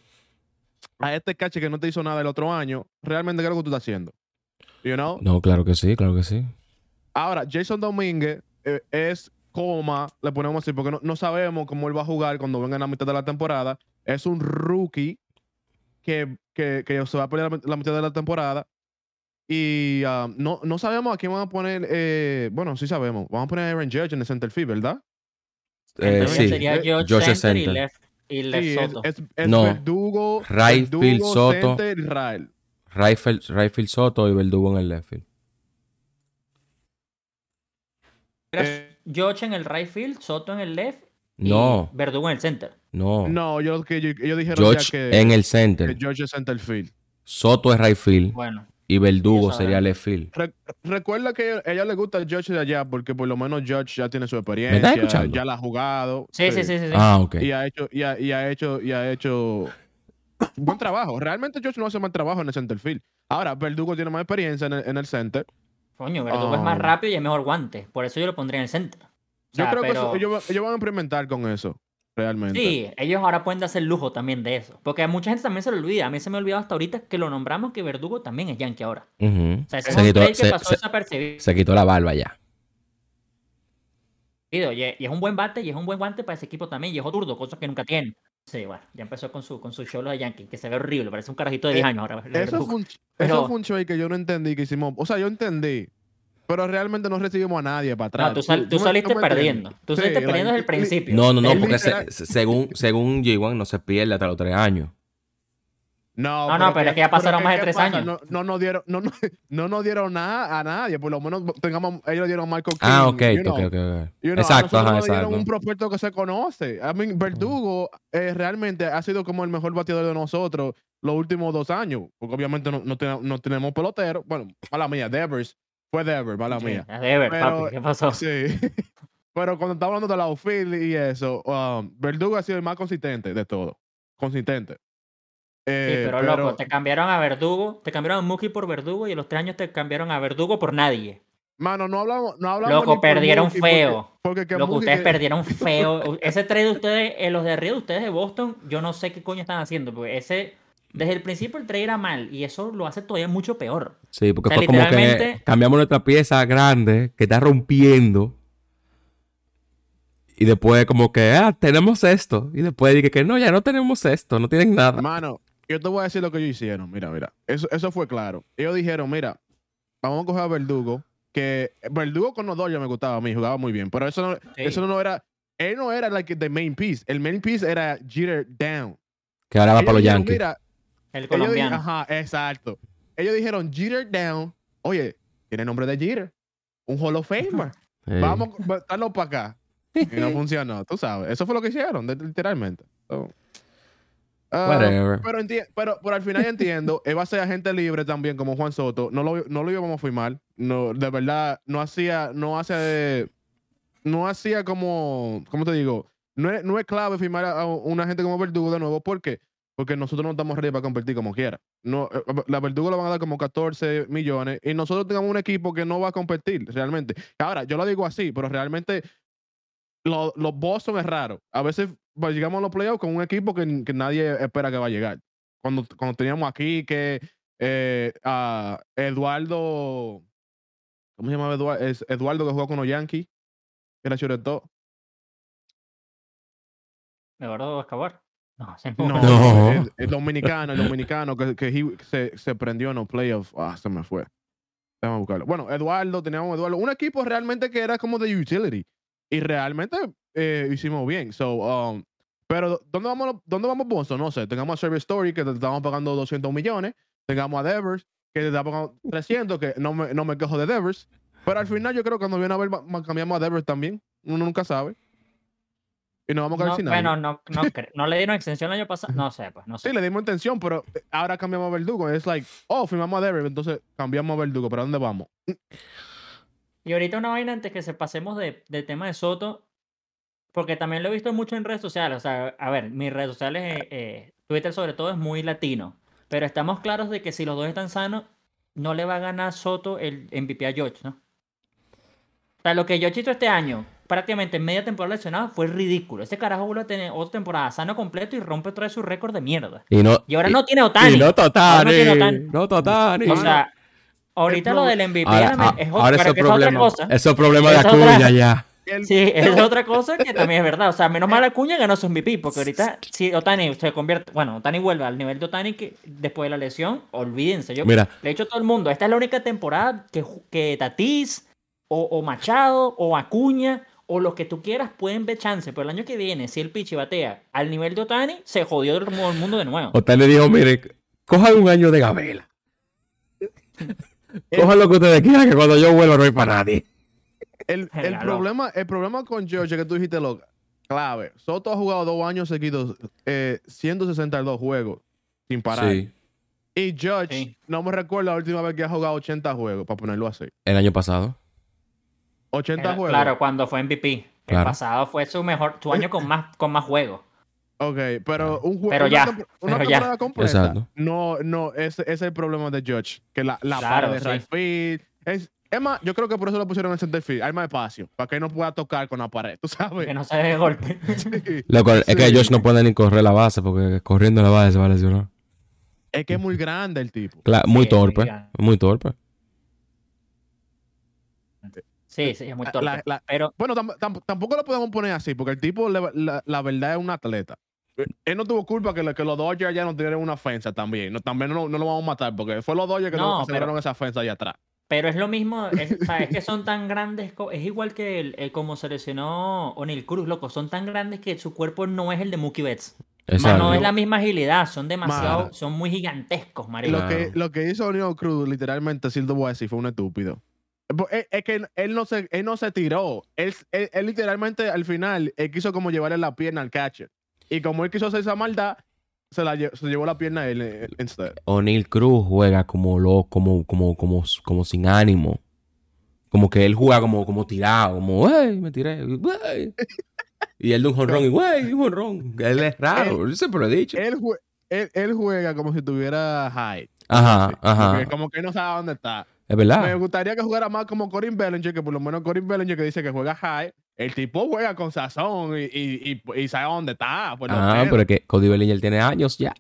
a este cache que no te hizo nada el otro año, realmente ¿qué es lo que tú estás haciendo? You know? No, claro que sí, claro que sí. Ahora, Jason Domínguez es coma, le ponemos así, porque no, no sabemos cómo él va a jugar cuando venga en la mitad de la temporada. Es un rookie que, que, que se va a pelear la, la mitad de la temporada. Y ah, no, no sabemos a quién van a poner. eh, bueno, sí sabemos. Vamos a poner a Aaron Judge en el center field, ¿verdad? Eh, sí, sería Eh, George, George Center, y. Left, y left Sí, es, Soto. es, es No. Verdugo, Right field, Verdugo, Soto. center Rael. Rayfield, Rayfield Soto y Verdugo en el left field. Era eh, George en el right field, Soto en el left y No, Verdugo en el center. no. No, yo que yo- ellos dijeron George ya que, en el que center. George es center field. Soto es right field Bueno, y Verdugo sería left field. Re- recuerda que a ella le gusta el George de allá porque por lo menos George ya tiene su estás experiencia, escuchando? ya la ha jugado. sí, sí, sí, sí. sí. Ah, ok. Y ha hecho, y ha, y ha hecho, y ha hecho buen trabajo. Realmente George no hace mal trabajo en el center field. Ahora, Verdugo tiene más experiencia en el, en el center. Coño, Verdugo es más rápido y es mejor guante. Por eso yo lo pondría en el center. O Yo creo pero- que eso- ellos, ellos van a implementar con eso, realmente. Sí, ellos ahora pueden darse el lujo también de eso. Porque a mucha gente también se le olvida. A mí se me ha olvidado hasta ahorita que lo nombramos que Verdugo también es Yankee ahora. O sea, ese se, es un quitó, que se- pasó se- desapercibido. se quitó la barba ya. Y, y es un buen bate y es un buen guante para ese equipo también. Y es zurdo, cosas que nunca tienen. Sí, bueno, ya empezó con su, con su show de Yankee, que se ve horrible. Parece un carajito de 10 Eh, años ahora. Eso fue, un, Pero- eso fue un trade que yo no entendí que hicimos. O sea, yo entendí. Pero realmente no recibimos a nadie para atrás. No, tú, sal- tú me- saliste perdiendo. Tú saliste perdiendo desde el principio. No, no, no, porque se- según, según J1 no se pierde hasta los tres años. No, No, no, pero es que ya pasaron ¿qué- más de tres pasa? años. No, no nos dieron, no, no, no nos dieron nada a nadie. Por lo menos tengamos, ellos dieron a Michael King. Ah, ok, you ok, know. ok, ok. You know, a Exacto, ajá, nos dieron exacto. un prospecto que se conoce. I mean, Verdugo eh, realmente ha sido como el mejor bateador de nosotros los últimos dos años. Porque obviamente no, no, tenemos, no tenemos pelotero. Bueno, mala mía, Devers. Fue Devers, mala Sí, mía. es Dever, Pero- papi. ¿Qué pasó? Sí. Pero cuando estamos hablando de la outfield y eso, um, Verdugo ha sido el más consistente de todo. Consistente. Sí, Eh, pero, loco, te cambiaron a Verdugo, te cambiaron a Mookie por Verdugo y a los tres años te cambiaron a Verdugo por nadie. Mano, no hablamos, no hablamos Loco, perdieron Mookie, porque- feo. Porque, que Loco, ustedes que- perdieron feo. Ese trade de ustedes, eh, los de arriba de ustedes de Boston, yo no sé qué coño están haciendo, porque ese, desde el principio el trade era mal y eso lo hace todavía mucho peor. Sí, porque O sea, fue como que literalmente- cambiamos nuestra pieza grande que está rompiendo. Y después como que, ah, tenemos esto. Y después dije que no, ya no tenemos esto, no tienen nada. Mano, yo te voy a decir lo que ellos hicieron. Mira, mira. Eso, eso fue claro. Ellos dijeron, mira, vamos a coger a Verdugo. Que Verdugo con los Dodgers me gustaba a mí, jugaba muy bien. Pero eso no, Sí. eso no era. Él no era like the main piece. El main piece era Jeter down. Que ahora va Ellos para los dijeron, Yankees. Mira, El colombiano. ajá, exacto. Ellos dijeron Jeter down. Oye, tiene nombre de Jeter. Un Hall of Famer. Sí. Vamos a darlo para acá. Y no funcionó, tú sabes. Eso fue lo que hicieron, literalmente. So, ah, Whatever. pero, pero, pero al final entiendo, él va a ser agente libre también, como Juan Soto. No lo, no lo íbamos a firmar. No, de verdad, no hacía, no hace, no hacía como, ¿cómo te digo? No es, no es clave firmar a un agente como Verdugo de nuevo. ¿Por qué? Porque nosotros no estamos ready para competir como quiera. No, eh, la Verdugo le van a dar como 14 millones y nosotros tengamos un equipo que no va a competir realmente. Ahora, yo lo digo así, pero realmente lo- los Boston es raro. A veces pues, llegamos a los playoffs con un equipo que, que nadie espera que va a llegar. Cuando, cuando teníamos aquí que eh, a Eduardo, ¿cómo se llama Eduardo? Es Eduardo que jugó con los Yankees, que era shortstop. Eduardo Escobar. No, No, No. El, el dominicano, el dominicano que, que he- se, se prendió en los playoffs. Ah, se me fue. Déjame buscarlo. Bueno, Eduardo, teníamos Eduardo. Un equipo realmente que era como de utility. Y realmente eh, hicimos bien. So, um, pero ¿dónde vamos, ¿dónde vamos? No sé. Tengamos a Service Story que te estamos pagando 200 millones. Tengamos a Devers que te está pagando 300, que no me, no me quejo de Devers. Pero al final yo creo que cuando viene a ver, cambiamos a Devers también. Uno nunca sabe. Y nos vamos a quedar No, bueno, no, no, no le dieron extensión el año pasado. No sé, pues, no sé. Sí, le dimos intención, pero eh, ahora cambiamos a Verdugo. Es like, oh, firmamos a Devers, entonces cambiamos a Verdugo. ¿Pero a dónde vamos? Y ahorita una vaina antes que se pasemos de, del tema de Soto, porque también lo he visto mucho en redes sociales. O sea, a ver, mis redes sociales, eh, eh, Twitter sobre todo es muy latino. Pero estamos claros de que si los dos están sanos, no le va a ganar Soto el MVP a George, ¿no? O sea, lo que George hizo este año, prácticamente en media temporada lesionado, fue ridículo. Ese carajo vuelve a tener otra temporada sano completo y rompe otra vez su récord de mierda. Y, no, Y ahora y- no tiene Otani. y no Totani. No tiene Otani. No Totani. O sea, ahorita lo del MVP ahora, a- es, ahora pero que es otra problema, cosa. ese es problema de Es Acuña ya. El- Sí, es otra cosa que también es verdad. O sea, menos mal Acuña ganó su MVP, porque ahorita si Otani se convierte, bueno, Otani vuelve al nivel de Otani que después de la lesión, olvídense. Yo Mira, le he dicho a todo el mundo, esta es la única temporada que, que Tatís o, o Machado o Acuña o los que tú quieras pueden ver chance, pero el año que viene, si el pichi batea al nivel de Otani, se jodió el mu- el mundo de nuevo. Otani dijo, mire, cojan un año de gabela. Cojan lo que ustedes quieran, que cuando yo vuelva no hay para nadie. El, el problema, el problema con George que tú dijiste lo clave. Soto ha jugado dos años seguidos, eh, 162 juegos sin parar. Sí, Y George, Sí. no me recuerdo la última vez que ha jugado 80 juegos, para ponerlo así. el año pasado. 80 Era- juegos. claro, cuando fue MVP. El pasado fue su mejor, su año con más, con más juegos. Ok, pero un juego. Pero una, ya, una pero ya. temporada completa. Exacto. No, no, ese, ese es el problema de George. Que la, la Claro, de sí. field. Es, es más, yo creo que por eso lo pusieron en center field. Hay más espacio. Para que no pueda tocar con la pared. ¿Tú sabes? Que no se dé golpe. Sí. Es que. Josh no puede ni correr la base porque corriendo la base se va a lesionar. Es que es muy grande el tipo. Claro, muy Sí, es muy torpe. Muy torpe. Sí, sí, es muy torpe. la- Pero Bueno, tam- tam- tampoco lo podemos poner así, porque el tipo, le- la, la verdad, es un atleta. Él no tuvo culpa que, lo- que los Dodgers ya no tuvieran una ofensa también. No, también no, no lo vamos a matar, porque fue los Dodgers que No, no, aseguraron pero- esa ofensa allá atrás. Pero es lo mismo, es, o sea, es que son tan grandes, es igual que el, el como se lesionó O'Neill Cruz, loco, son tan grandes que su cuerpo no es el de Mookie Betts. Más no es la misma agilidad, son demasiado, son muy gigantescos, marico. Lo, que, lo que hizo O'Neal Cruz, literalmente, sí lo voy a decir, fue un estúpido. Es po- Es, que él, él no se, él no se tiró. Él, él- él literalmente, al final, él quiso como llevarle la pierna al catcher. Y como él quiso hacer esa maldad, se, la, lle- se llevó la pierna él eh, instead. O'Neill Cruz juega como lo, como, como, como, como sin ánimo. Como que él juega como, como tirado, como, wey, me tiré, wey". Y él de un jonrón y, wey, un jonrón. Él es raro, yo siempre lo he dicho. Él, jue- él, él juega como si tuviera high. Ajá, Sí, ajá. porque Como que no sabe dónde está. Es Me verdad. gustaría que jugara más como Corin Bellinger, que por lo menos Corin Bellinger que dice que juega high. El tipo juega con sazón y, y, y, y sabe dónde está. Lo Ah, pero es que Cody Bellinger tiene años ya.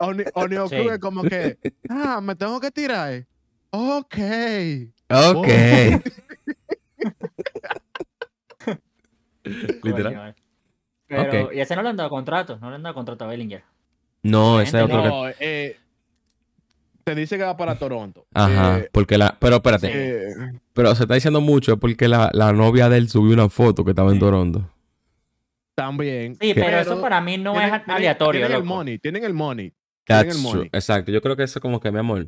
Sí. Cruz es como que, ah, me tengo que tirar. Ok. Ok. Literal. Eh. Pero, Ok. y ese no le han dado contrato, no le han dado contrato a Bellinger. No, ese es otro que. No, eh, te dice que va para Toronto. Ajá. Eh, Porque la. Pero espérate. eh, Pero se está diciendo mucho porque la, la novia de él subió una foto que estaba en Toronto. también. Sí, pero eso para mí no tienen- es aleatorio. Tienen el money, tienen el money. Tienen el true. money. Exacto. Yo creo que eso como que, mi amor.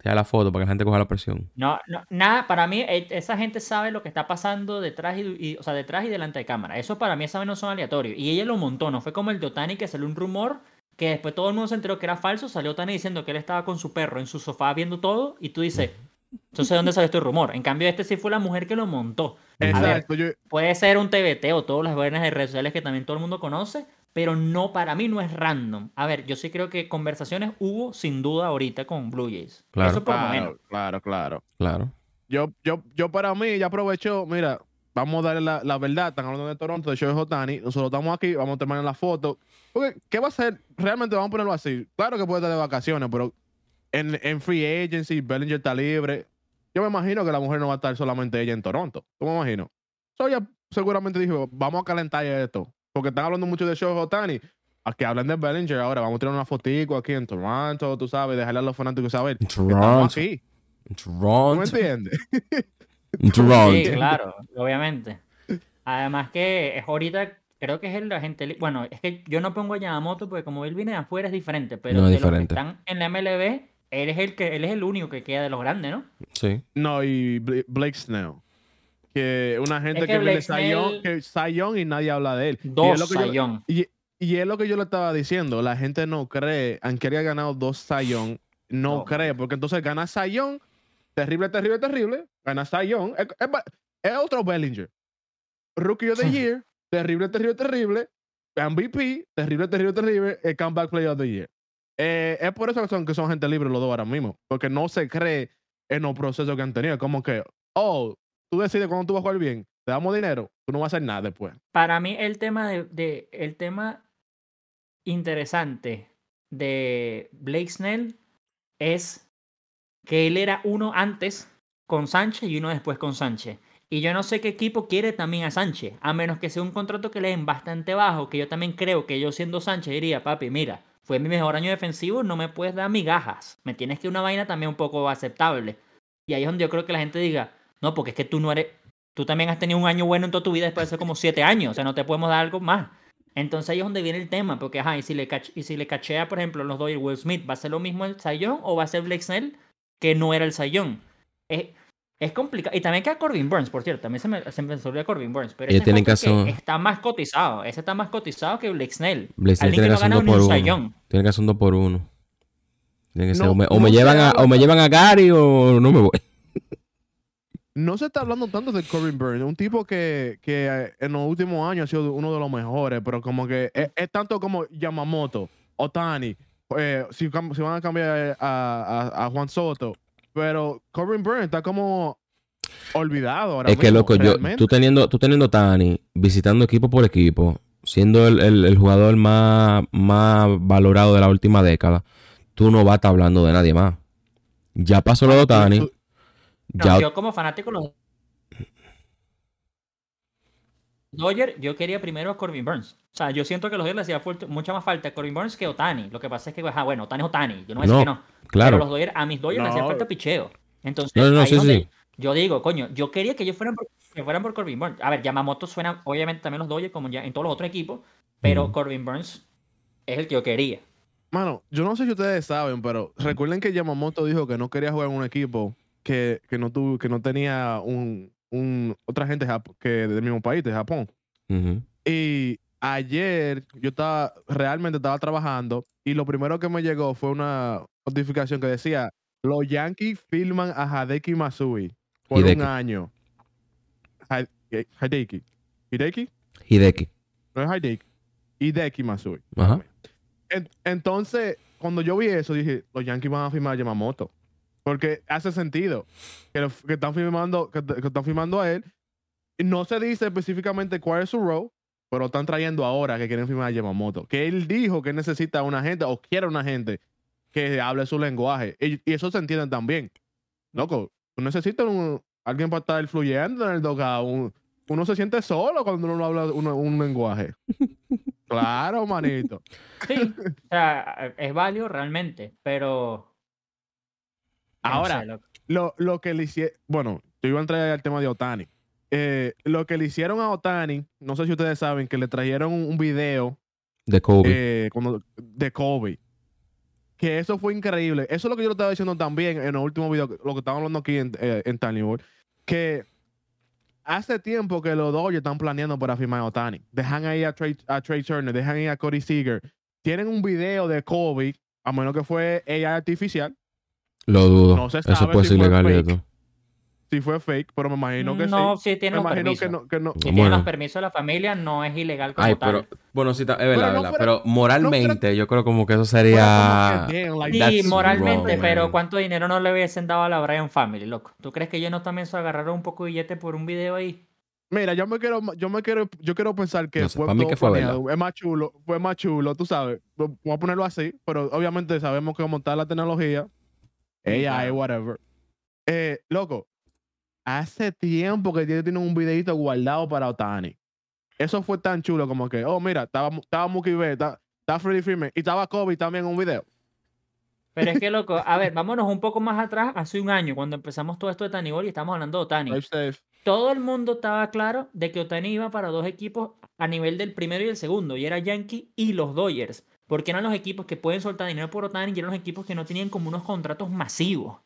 Te da la foto para que la gente coja la presión. No, no, nada, para mí eh, esa gente sabe lo que está pasando detrás y, y- o sea, detrás y delante de cámara. Eso para mí esa vez no son aleatorios. Y ella lo montó, no fue como el de Otani que salió un rumor que después todo el mundo se enteró que era falso, salió Otani diciendo que él estaba con su perro en su sofá viendo todo y tú dices, entonces ¿de dónde salió este rumor? En cambio este sí fue la mujer que lo montó. Ver, Exacto. Yo, puede ser un TBT o todas las vainas de redes sociales que también todo el mundo conoce, pero no, para mí no es random. A ver, yo sí creo que conversaciones hubo sin duda ahorita con Blue Jays. Claro. Eso por menos. claro, claro, claro. Claro. Yo, yo, yo para mí ya aprovechó, mira, vamos a darle la, la verdad, están hablando de Toronto, de Shohei Otani, nosotros estamos aquí, vamos a terminar la foto. Porque, ¿qué va a hacer? Realmente vamos a ponerlo así. Claro que puede estar de vacaciones, pero en, en free agency, Bellinger está libre. Yo me imagino que la mujer no va a estar solamente ella en Toronto. ¿Tú me imagino? So ella seguramente dijo, vamos a calentar esto. Porque están hablando mucho de Shohei Otani. A que hablen de Bellinger ahora. Vamos a tener una fotico aquí en Toronto, tú sabes, dejarle a los fanáticos saber. que Estamos Toronto. aquí. ¿Tú me Toronto. Toronto. Sí, claro, obviamente. Además que es ahorita, creo que es el agente, bueno, es que yo no pongo a Yamamoto porque como él viene de afuera es diferente, pero No, es de los que diferente. están en la MLB, él es el que, él es el único que queda de los grandes, ¿no? Sí. No, y Bla- Blake Snell. Que una gente Es que, que viene Snell- que y nadie habla de él. Dos sayón. Y, y es lo que yo le estaba diciendo. La gente no cree, aunque haya ganado dos Young, no No. cree. Porque entonces gana Young, terrible, terrible, terrible. Gana Cy Young. Es, es ba- es otro Bellinger. Rookie of the Year, terrible, terrible, terrible. MVP, terrible, terrible, terrible. El Comeback Player of the Year. Eh, es por eso que son, que son gente libre los dos ahora mismo. Porque no se cree en los procesos que han tenido. Como que, oh, tú decides cuándo tú vas a jugar bien. Te damos dinero, tú no vas a hacer nada después. Para mí el tema de, de- el tema interesante de Blake Snell es que él era uno antes con Sánchez y uno después con Sánchez. Y yo no sé qué equipo quiere también a Sánchez, a menos que sea un contrato que le den bastante bajo, que yo también creo que yo siendo Sánchez diría, papi, mira, fue mi mejor año defensivo, no me puedes dar migajas, me tienes que una vaina también un poco aceptable. Y ahí es donde yo creo que la gente diga, no, porque es que tú no eres, tú también has tenido un año bueno en toda tu vida después de ser como siete años, o sea, no te podemos dar algo más. Entonces ahí es donde viene el tema, porque ajá, y si le, y si le cachea, por ejemplo, los Dodgers Will Smith, ¿va a ser lo mismo el Sayón o va a ser Blake Snell, que no era el Sayón? Es, es complicado. Y también queda Corbin Burns, por cierto, también se me, se me olvidó Corbin Burns, pero ese que hacer- está más cotizado, ese está más cotizado que Blake Snell. Blake Snell tiene que que no un ganado 2 ni por un 1. Sayón. Tiene que hacer un 2 por 1. Tiene que ser, No, o me, o llevan a, o me llevan a Gary o no me voy. No se está hablando tanto de Corbin Burns, un tipo que, que eh, en los últimos años ha sido uno de los mejores, pero como que es, es tanto como Yamamoto, Otani, eh, si, van a cambiar a, a- a Juan Soto, pero Corbin Burns está como olvidado ahora Es que mismo, loco, yo, tú teniendo, tú teniendo Tani, visitando equipo por equipo, siendo el, el- el jugador más, más valorado de la última década, tú no vas a estar hablando de nadie más. Ya pasó lo de Tani. No, Ya, yo como fanático los Dodgers, yo quería primero a Corbin Burns. O sea, yo siento que los Dodgers le hacía mucha más falta a Corbin Burns que Otani. Lo que pasa es que, ajá, bueno, Otani es Otani. Yo no voy a decir No, que no. Pero claro. los Dodgers, a mis Dodgers le hacía No. falta picheo. Entonces, No, no, no, ahí sí, donde sí. yo digo, coño, yo quería que ellos fueran por, que fueran por Corbin Burns. A ver, Yamamoto suena, obviamente, también los Dodgers, como ya en todos los otros equipos, pero Ujú. Corbin Burns es el que yo quería. Mano, yo no sé si ustedes saben, pero recuerden que Yamamoto dijo que no quería jugar en un equipo que, que no tuvo, que no tenía un, un otra gente que del mismo país, de Japón. Y ayer yo estaba, realmente estaba trabajando y lo primero que me llegó fue una notificación que decía, los Yankees filman a Hideki Matsui por Hideki. un año. Eh, Hideki. ¿Hideki? Hideki. No es Hideki. Hideki. Ajá. en- entonces, cuando yo vi eso, dije, los Yankees van a firmar a Yamamoto. Porque hace sentido que, lo- que están firmando, que, que están firmando a él. No se dice específicamente cuál es su role, pero están trayendo ahora que quieren firmar a Yamamoto. Que él dijo que necesita una gente o quiere una gente que hable su lenguaje. Y, y eso se entiende también. Loco, tú necesitas un- alguien para estar fluyendo en el. Un- uno se siente solo cuando uno no habla uno- un lenguaje. claro, manito. Sí, o sea, es válido realmente, pero. No Ahora, sé, lo, lo que le hicieron, bueno, yo iba a entrar al tema de Otani. Eh, lo que le hicieron a Otani, no sé si ustedes saben, que le trajeron un, video De Kobe. eh, cuando- de Kobe. Que eso fue increíble. Eso es lo que yo le estaba diciendo también en el último video, lo que estábamos hablando aquí en, eh, en Tiny World, que hace tiempo que los Dodgers están planeando para firmar a Otani. Dejan ahí a Trey, a Trey Turner, dejan ahí a Cody Seager. Tienen un video de Kobe, a menos que fue AI artificial, Lo dudo. no se Eso puede si ser fue ilegal y todo. si fue fake, pero me imagino que no, sí. sí tiene Me los imagino permisos. que no, que no. Si Bueno. tiene los permisos de la familia, no es ilegal como Ay, tal. pero. Bueno, sí, está- es Pero verdad, no verdad. Pero moralmente, yo creo como que eso sería. Fuera como que, damn, like, Sí, moralmente, wrong, pero man. ¿cuánto dinero no le hubiesen dado a la Bryan Family, loco? ¿Tú crees que ellos no también se agarraron un poco de billete por un video ahí? Mira, yo me quiero, yo me quiero, yo quiero pensar que No sé, fue para mí todo que fue planeado. Es más chulo, fue más chulo, tú sabes. Voy a ponerlo así, pero obviamente sabemos que como está la tecnología, AI, claro. whatever. Eh, loco, hace tiempo que tiene tiene un videito guardado para Otani. Eso fue tan chulo como que, oh, mira, estaba, estaba Mookie Betts, estaba, estaba Freddie Freeman y estaba Kobe también en un video. Pero es que, loco, a ver, vámonos un poco más atrás, hace un año, cuando empezamos todo esto de Tanibol y estamos hablando de Otani. Todo el mundo estaba claro de que Otani iba para dos equipos a nivel del primero y el segundo, y era Yankee y los Dodgers, porque eran los equipos que pueden soltar dinero por Otani y eran los equipos que no tenían como unos contratos masivos.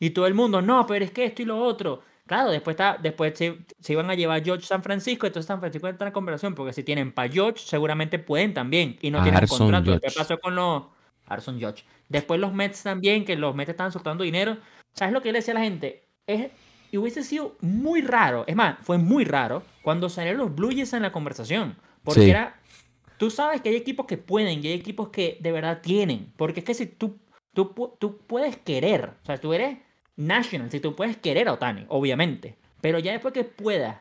Y todo el mundo, no, pero es que esto y lo otro. Claro, después, está, después se, se iban a llevar a George San Francisco, entonces San Francisco entra en conversación, porque si tienen para George, seguramente pueden también, y no tienen contrato. Judge. pasó con los Arson Judge. Después los Mets también, que los Mets estaban soltando dinero. ¿Sabes lo que le decía a la gente? Es, y hubiese sido muy raro, es más, fue muy raro cuando salieron los Blue Jays en la conversación. Porque Sí. era, tú sabes que hay equipos que pueden y hay equipos que de verdad tienen. Porque es que si tú, tú, tú puedes querer, o sea, tú eres national, si tú puedes querer a Otani, obviamente. Pero ya después que puedas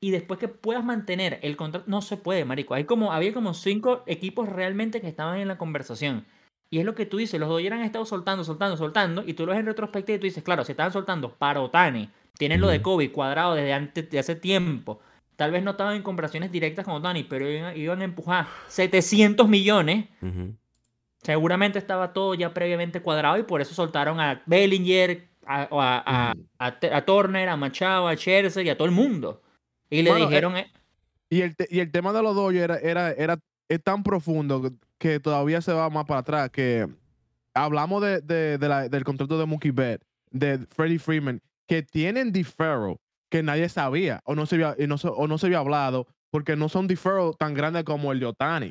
y después que puedas mantener el contrato, no se puede, marico. Hay como, había como cinco equipos realmente que estaban en la conversación. Y es lo que tú dices, los Dodgers han estado soltando, soltando, soltando, y tú lo ves en retrospectiva y tú dices, claro, si estaban soltando para Otani, tienen lo de. Kobe cuadrado desde antes de hace tiempo. Tal vez no estaban en conversaciones directas con Otani, pero iban, iban a empujar 700 millones. Ujú. Seguramente estaba todo ya previamente cuadrado y por eso soltaron a Bellinger, a, a, a, a, Turner, a Machado, a Scherzer y a todo el mundo. Y le Bueno, eh, dijeron, eh, Y el, te- y el tema de los Dodgers era, era, era, es tan profundo que- todavía se va más para atrás. Que hablamos de, de- de la- del contrato de Mookie Betts, de Freddie Freeman, que tienen deferral que nadie sabía o no se había, no o no se había hablado porque no son deferral tan grandes como el de Otani.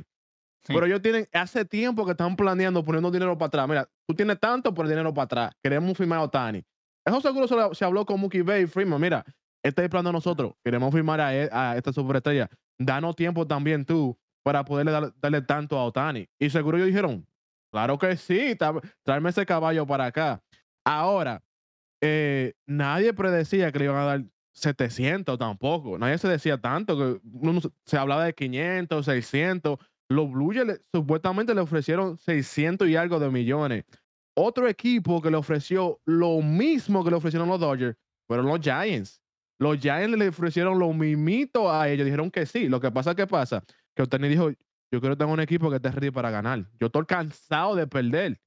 Sí. Pero ellos tienen, hace tiempo que están planeando poniendo dinero para atrás. Mira, tú tienes tanto por dinero para atrás. Queremos firmar a Otani. Eso seguro se, lo- se habló con Mookie Betts y Freeman. Mira, este es el plan de nosotros. Queremos firmar a, e- a esta superestrella. Danos tiempo también tú para poderle dar- darle tanto a Otani. Y seguro ellos dijeron, claro que sí, tráeme ese caballo para acá. Ahora, eh, nadie predecía que le iban a dar 700 tampoco. Nadie se decía tanto. que uno se- hablaba de 500, 600. Los Blue Jays supuestamente le ofrecieron 600 y algo de millones. Otro equipo que le ofreció lo mismo que le ofrecieron los Dodgers fueron los Giants. Los Giants le ofrecieron lo mismito a ellos. Dijeron que sí. Lo que pasa, ¿qué pasa? Que Otani dijo, yo quiero tener un equipo que esté ready para ganar. Yo estoy cansado de perder.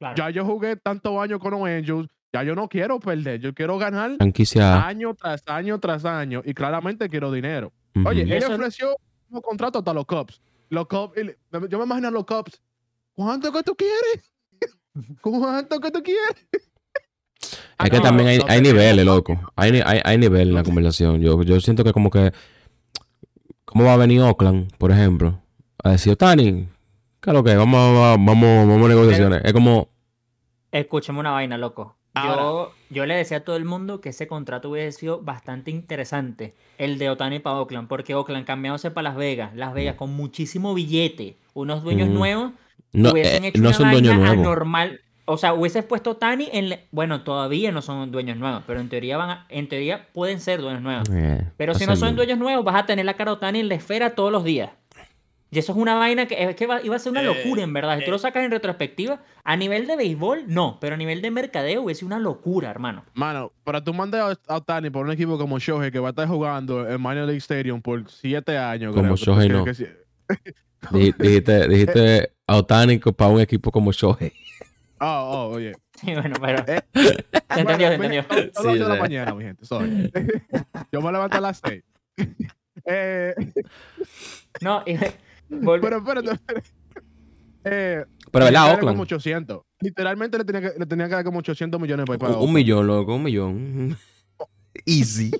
claro, Ya yo jugué tantos años con los Angels. Ya yo no quiero perder. Yo quiero ganar Franquicia. año tras año tras año. Y claramente quiero dinero. Oye, él ofreció un contrato hasta los Cubs. Los Cubs, yo me imagino a los Cubs. ¿Cuánto que tú quieres? ¿Cuánto que tú quieres? Es que no, también hay, niveles, loco. Hay, hay, hay nivel en la conversación. Yo, yo siento que como que... ¿Cómo va a venir Oakland, por ejemplo? A decir, Tani, ¿qué es lo que? Vamos, a- vamos, vamos a negociaciones. Es como... escúchame una vaina, loco. Ahora- Yo, yo le decía a todo el mundo que ese contrato hubiese sido bastante interesante, el de Otani para Oakland, porque Oakland cambiándose para Las Vegas, Las Vegas con muchísimo billete, unos dueños Mm. nuevos, No, hubiesen eh, hecho no una son dueños vaina nuevos. anormal. O sea, hubieses puesto Tani en... Bueno, todavía no son dueños nuevos, pero en teoría van a- en teoría pueden ser dueños nuevos. Eh, Pero si no son bien. dueños nuevos, vas a tener la cara de Otani en la esfera todos los días. Y eso es una vaina que, es que va- iba a ser una Eh, locura, en verdad. Si tú eh. lo sacas en retrospectiva, a nivel de béisbol, no. Pero a nivel de mercadeo hubiese una locura, hermano. Mano, para tú mandar a Otani por un equipo como Shohei que va a estar jugando en Minor League Stadium por siete años. Como creo, Shohei no. que sí- Di- Dijiste, dijiste autánico para un equipo como Shohei. Oh, oh, oye. Sí, bueno, pero... Eh, Se entendió, se Bueno, entendió. Sí, de la mañana, mi gente. sorry. Yo me levanto a las seis. Eh, No, y- pero espérate. espérate. Eh, Pero ¿verdad, Oakland? como 800. Literalmente le tenía que, le tenía que dar como 800 millones para ir para Un, un millón, loco, un millón. Easy.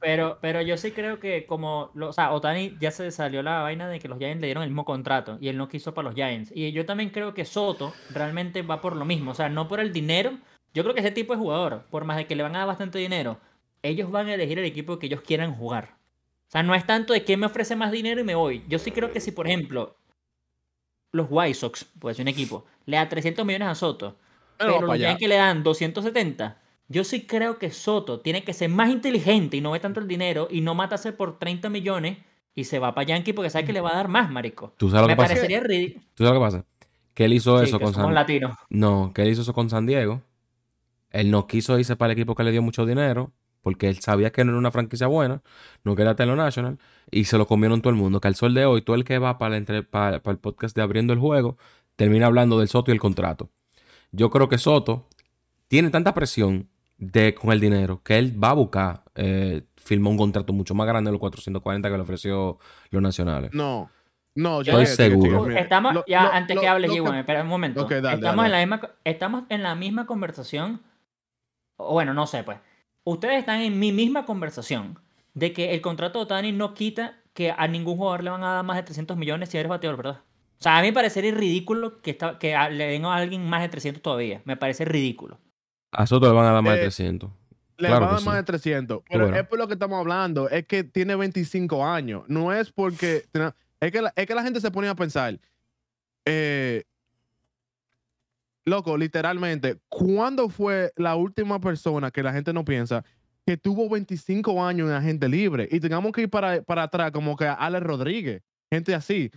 Pero, pero yo sí creo que como, lo- o sea, Otani ya se salió la vaina de que los Giants le dieron el mismo contrato y él no quiso para los Giants. Y yo también creo que Soto realmente va por lo mismo, o sea, no por el dinero. Yo creo que ese tipo de jugador, por más de que le van a dar bastante dinero, ellos van a elegir el equipo que ellos quieran jugar. O sea, no es tanto de quién me ofrece más dinero y me voy. Yo sí creo que si, por ejemplo, los White Sox, puede ser un equipo, le da 300 millones a Soto, Pero va pero los allá. Yankees le dan 270. Yo sí creo que Soto tiene que ser más inteligente y no ve tanto el dinero y no matarse por 30 millones y se va para Yankee porque sabe que le va a dar más, marico. ¿Tú sabes lo Me que pasa? parecería ridículo. ¿Tú sabes lo que pasa? Que él hizo Sí, eso que con San latinos. No, que él hizo eso con San Diego. Él no quiso irse para el equipo que le dio mucho dinero porque él sabía que no era una franquicia buena, no quería Telo National y se lo comieron todo el mundo. Que al sol de hoy, todo el que va para, la entre- para, para el podcast de Abriendo el Juego termina hablando del Soto y el contrato. Yo creo que Soto tiene tanta presión de, con el dinero que él va a buscar eh, firmar un contrato mucho más grande de los 440 que le ofreció los nacionales. No. No, Yo- chequete, Estoy seguro. Estamos, Lo- ya lo- antes lo- que hables, G1, espera un momento. Dale, estamos, dale. En la misma, estamos en la misma conversación. O bueno, no sé, pues. Ustedes están en mi misma conversación de que el contrato de Otani no quita que a ningún jugador le van a dar más de 300 millones si eres bateador, ¿verdad? O sea, a mí me parecería ridículo que, está, que a- le den a alguien más de 300 todavía. Me parece ridículo. A Soto le van a dar más de Eh, 300. Le Claro van a dar sí. más de 300. Pero bueno. es por lo que estamos hablando. Es que tiene 25 años. No es porque. Es que la, es que la gente se ponía a pensar. eh, loco, literalmente, ¿cuándo fue la última persona que la gente no piensa que tuvo 25 años en agente libre? Y tengamos que ir para, para atrás, como que Alex Rodríguez, gente así.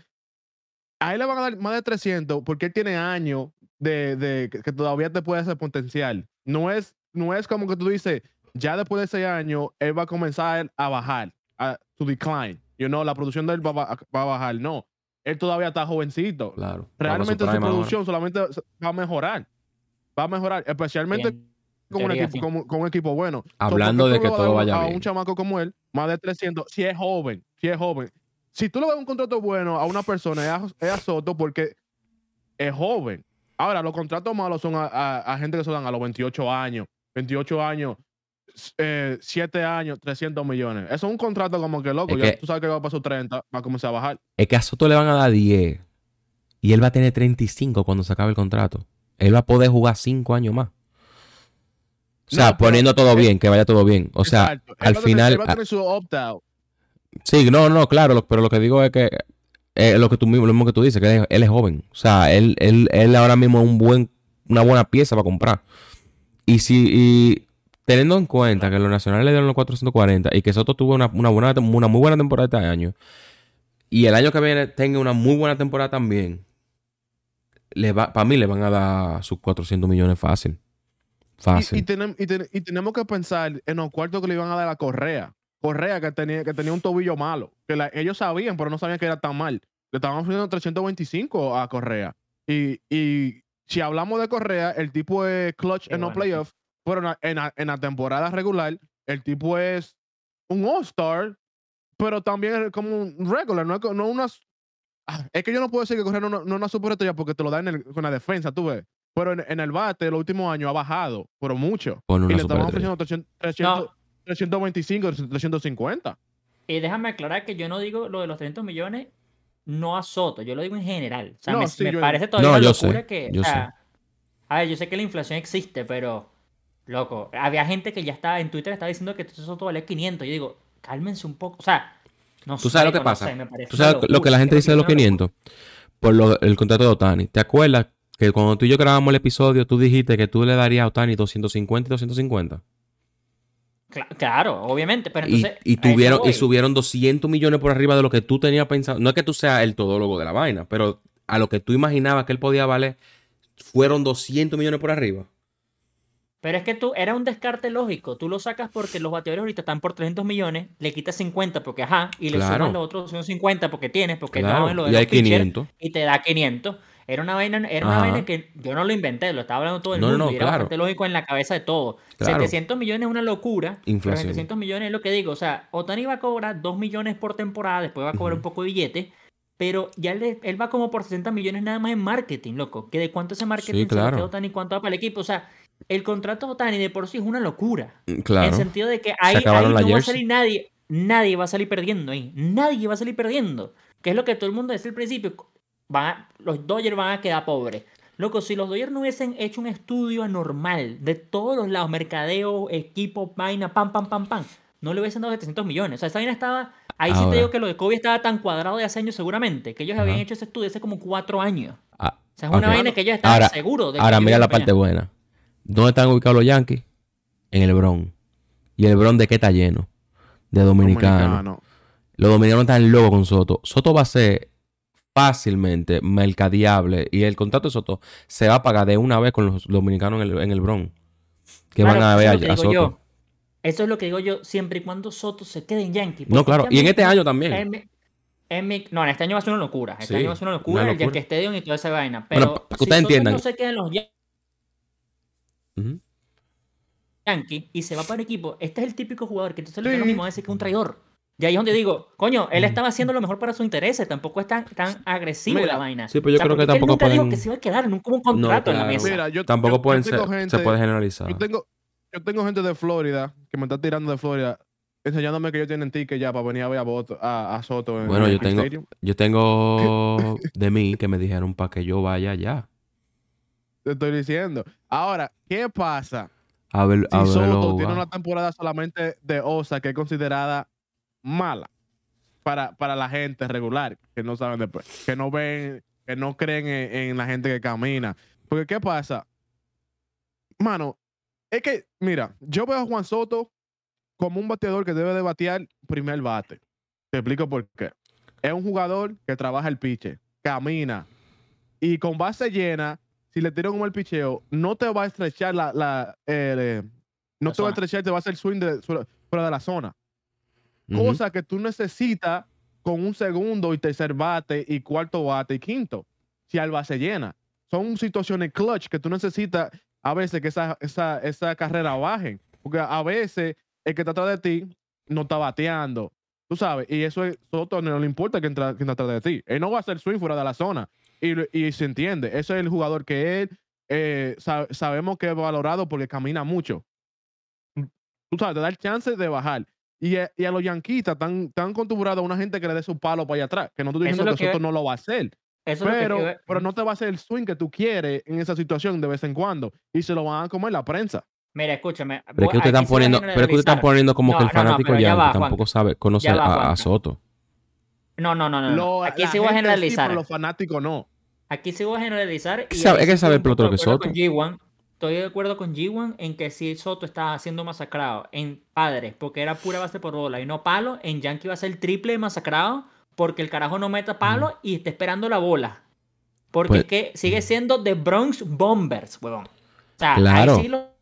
A él le van a dar más de 300 porque él tiene años de, de que todavía te puede hacer potencial. No es, no es como que tú dices, ya después de ese año, él va a comenzar a bajar, a to decline. You know, la producción de él va a bajar. No, él todavía está jovencito. Claro. Realmente su producción solamente va a mejorar. Va a mejorar, especialmente En con un, equipo, sí. con, con un equipo bueno. Hablando ¿por de que a todo vaya a bien. un chamaco como él, más de 300, si es joven, si es joven. Si tú le das un contrato bueno a una persona, es a, es a Soto porque es joven. Ahora, los contratos malos son a, a- a gente que se dan a los 28 años, 28 años, 7 años, 300 millones. Eso es un contrato como que loco. Es ya que- tú sabes que va a pasar 30, va a comenzar a bajar. Es que a Soto le van a dar 10. Y él va a tener 35 cuando se acabe el contrato. Él va a poder jugar 5 años más. O sea, No, poniendo todo eh, bien, que vaya todo bien. O sea, Exacto. Al tener- final. él va a tener su opt-out. Sí, no, no, claro, lo- pero lo que digo es que es lo que tú mismo, lo mismo que tú dices, que él, es- él es joven. O sea, él, él, él ahora mismo es un buen, una buena pieza para comprar. Y si, y teniendo en cuenta que los nacionales le dieron los 440 y que Soto tuvo una, una buena, una muy buena temporada este año, y el año que viene tenga una muy buena temporada también, le va, para mí le van a dar sus 400 millones fácil. Fácil. Y, y, tenem- y ten- y tenemos que pensar en los cuartos que le iban a dar a Correa. Correa que tenía, que tenía un tobillo malo. Que la- ellos sabían, pero no sabían que era tan mal. Le estaban ofreciendo 325 a Correa. Y, y si hablamos de Correa, el tipo es clutch Qué en los bueno, sí. playoffs. Pero en la, en la- en la temporada regular, el tipo es un All-Star, pero también es como un regular. No no unas. Ah, Es que yo no puedo decir que Correa no, no, no una superestrella porque te lo dan en el- con la defensa, tú ves. Pero en, en el bate, los últimos años ha bajado, pero mucho. Y una le superestrella. ofreciendo 300, 300, No. 325, 350. Y déjame aclarar que yo no digo lo de los 300 millones no a Soto, yo lo digo en general. O sea, No, me, sí, me yo- parece todavía No, una yo locura sé, que. yo o sea, A ver, yo sé que la inflación existe, pero. Loco, había gente que ya estaba en Twitter estaba diciendo que Soto valía 500. Yo digo, cálmense un poco. O sea, no ¿Tú sabes lo que no pasa? sé, me parece ¿Tú sabes lo que la gente dice de los parece una 500? por lo- el contrato de Otani. ¿Te acuerdas que cuando tú y yo grabamos el episodio, tú dijiste que tú le darías a Otani 250 y 250? Cla- claro, obviamente. Pero Y, entonces. y eso tuvieron, y subieron 200 millones por arriba de lo que tú tenías pensado. No es que tú seas el todólogo de la vaina, pero a lo que tú imaginabas que él podía valer, fueron 200 millones por arriba. Pero es que tú, era un descarte lógico. Tú lo sacas porque los bateadores ahorita están por 300 millones, le quitas 50 porque ajá, y le Claro. sumas los otros 150 porque tienes, porque no Claro, es lo de y los hay pitchers, 500. y te da 500. Era una vaina, era una vaina que yo no lo inventé, lo estaba hablando todo el No, no, mundo no, y era claro. bastante lógico en la cabeza de todo. Claro. 700 millones es una locura. Inflación. 700 millones es lo que digo. O sea, Otani va a cobrar 2 millones por temporada, después va a cobrar un poco de billete, pero ya él, él va como por 60 millones nada más en marketing, loco. Que de cuánto ese marketing se le claro. queda a Otani, cuánto va para el equipo. O sea, el contrato Otani de por sí es una locura. Mm, En Claro. sentido de que ahí, ahí no va a salir nadie. Nadie va a salir perdiendo ahí. Nadie va a salir perdiendo. Que es lo que todo el mundo decía al principio. Van a- los Dodgers van a quedar pobres. Loco, si los Dodgers no hubiesen hecho un estudio anormal de todos los lados, mercadeo, equipo, vaina, pam, pam, pam, pam, no le hubiesen dado 700 millones. O sea, esa vaina estaba. Ahí sí te digo que lo de Kobe estaba tan cuadrado de hace años, seguramente, que ellos Ajá. habían hecho ese estudio hace como cuatro años. Ah, O sea, es una vaina que ellos estaban Ahora- seguros de que Ahora mira la parte buena. ¿Dónde están ubicados los Yankees? En el Bronx. ¿Y el Bronx de qué está lleno? De dominicanos. Dominicano. Los dominicanos están locos con Soto. Soto va a ser fácilmente mercadeable y el contrato de Soto se va a pagar de una vez con los dominicanos en el, en el Bronx. Que Claro, van a eso ver es a, lo que a digo Soto. yo. Eso es lo que digo yo, siempre y cuando Soto se quede en Yankee. No, porque claro. Y en este año también. en mi- en mi- no, en este año va a ser una locura. Este Sí, año va a ser una locura, una el Yankee locura. Stadium y toda esa vaina. Bueno, Pero pa- pa' que si ustedes Soto entiendan. no se queda en los Yan- Ujú. Yankees y se va para el equipo, este es el típico jugador que entonces lo Sí. que es lo mismo decir que es un traidor. Y ahí es donde digo, coño, él estaba haciendo lo mejor para sus intereses, tampoco es tan, tan agresivo Mira, la vaina. sí, pero yo creo que es él tampoco nunca dijo pueden- que se iba a quedar nunca hubo un contrato en la mesa. Mira, yo, Tampoco yo- pueden ser, gente- se puede generalizar. Yo tengo, yo tengo gente de Florida que me está tirando de Florida enseñándome que ellos tienen ticket ya para venir a ver a, Boto- a, a Soto en Bueno, el yo Yankee tengo- Stadium. Yo tengo de mí que me dijeron para que yo vaya allá. Te estoy diciendo. Ahora, ¿qué pasa A ver, a si Soto tiene una temporada solamente de OSA que es considerada mala para, para la gente regular que no saben después, que no ven, que no creen en, en la gente que camina? Porque, ¿qué pasa? Mano, es que, mira, yo veo a Juan Soto como un bateador que debe de batear primer bate. Te explico por qué. Es un jugador que trabaja el piche, camina y con base llena, si le tiran como el picheo, no te va a estrechar la, la eh, no La te va a estrechar, te va a hacer swing de- fuera de la zona. Cosa que tú necesitas con un segundo y tercer bate y cuarto bate y quinto, si al base llena. Son situaciones clutch que tú necesitas a veces que esa, esa, esa carrera bajen. Porque a veces el que está atrás de ti no está bateando. Tú sabes, y eso es, Soto no le importa que entra, que está atrás de ti. Él no va a hacer swing fuera de la zona. Y, y se entiende. Ese es el jugador que él eh, sa- sabemos que es valorado porque camina mucho. Tú sabes, te da el chance de bajar. Y, a- y a los yanquistas están tan acostumbrados a una gente que le dé su palo para allá atrás, que no estoy diciendo que, que- Soto no lo va a hacer, Eso que pero, pero no te va a hacer el swing que tú quieres en esa situación de vez en cuando. Y se lo van a comer la prensa. Mira, escúchame. Pero es que ustedes están poniendo, pero es que están poniendo como No, que el no, no, fanático pero ya va, tampoco Juanca. sabe, conoce Ya va, a-. Soto. No, no, no, no. no. Lo- Aquí sí voy a sí, generalizar. los fanáticos no. Aquí sí voy a generalizar. que y sabe- es que sabe estoy el pelotero de que acuerdo Soto. con G1. Estoy de acuerdo con G1 en que si Soto está siendo masacrado en padres porque era pura base por bola y no palo, en Yankee va a ser el triple masacrado porque el carajo no meta palo y está esperando la bola. Porque Pues- es que sigue siendo The Bronx Bombers, huevón. O sea, Claro. ahí sí lo...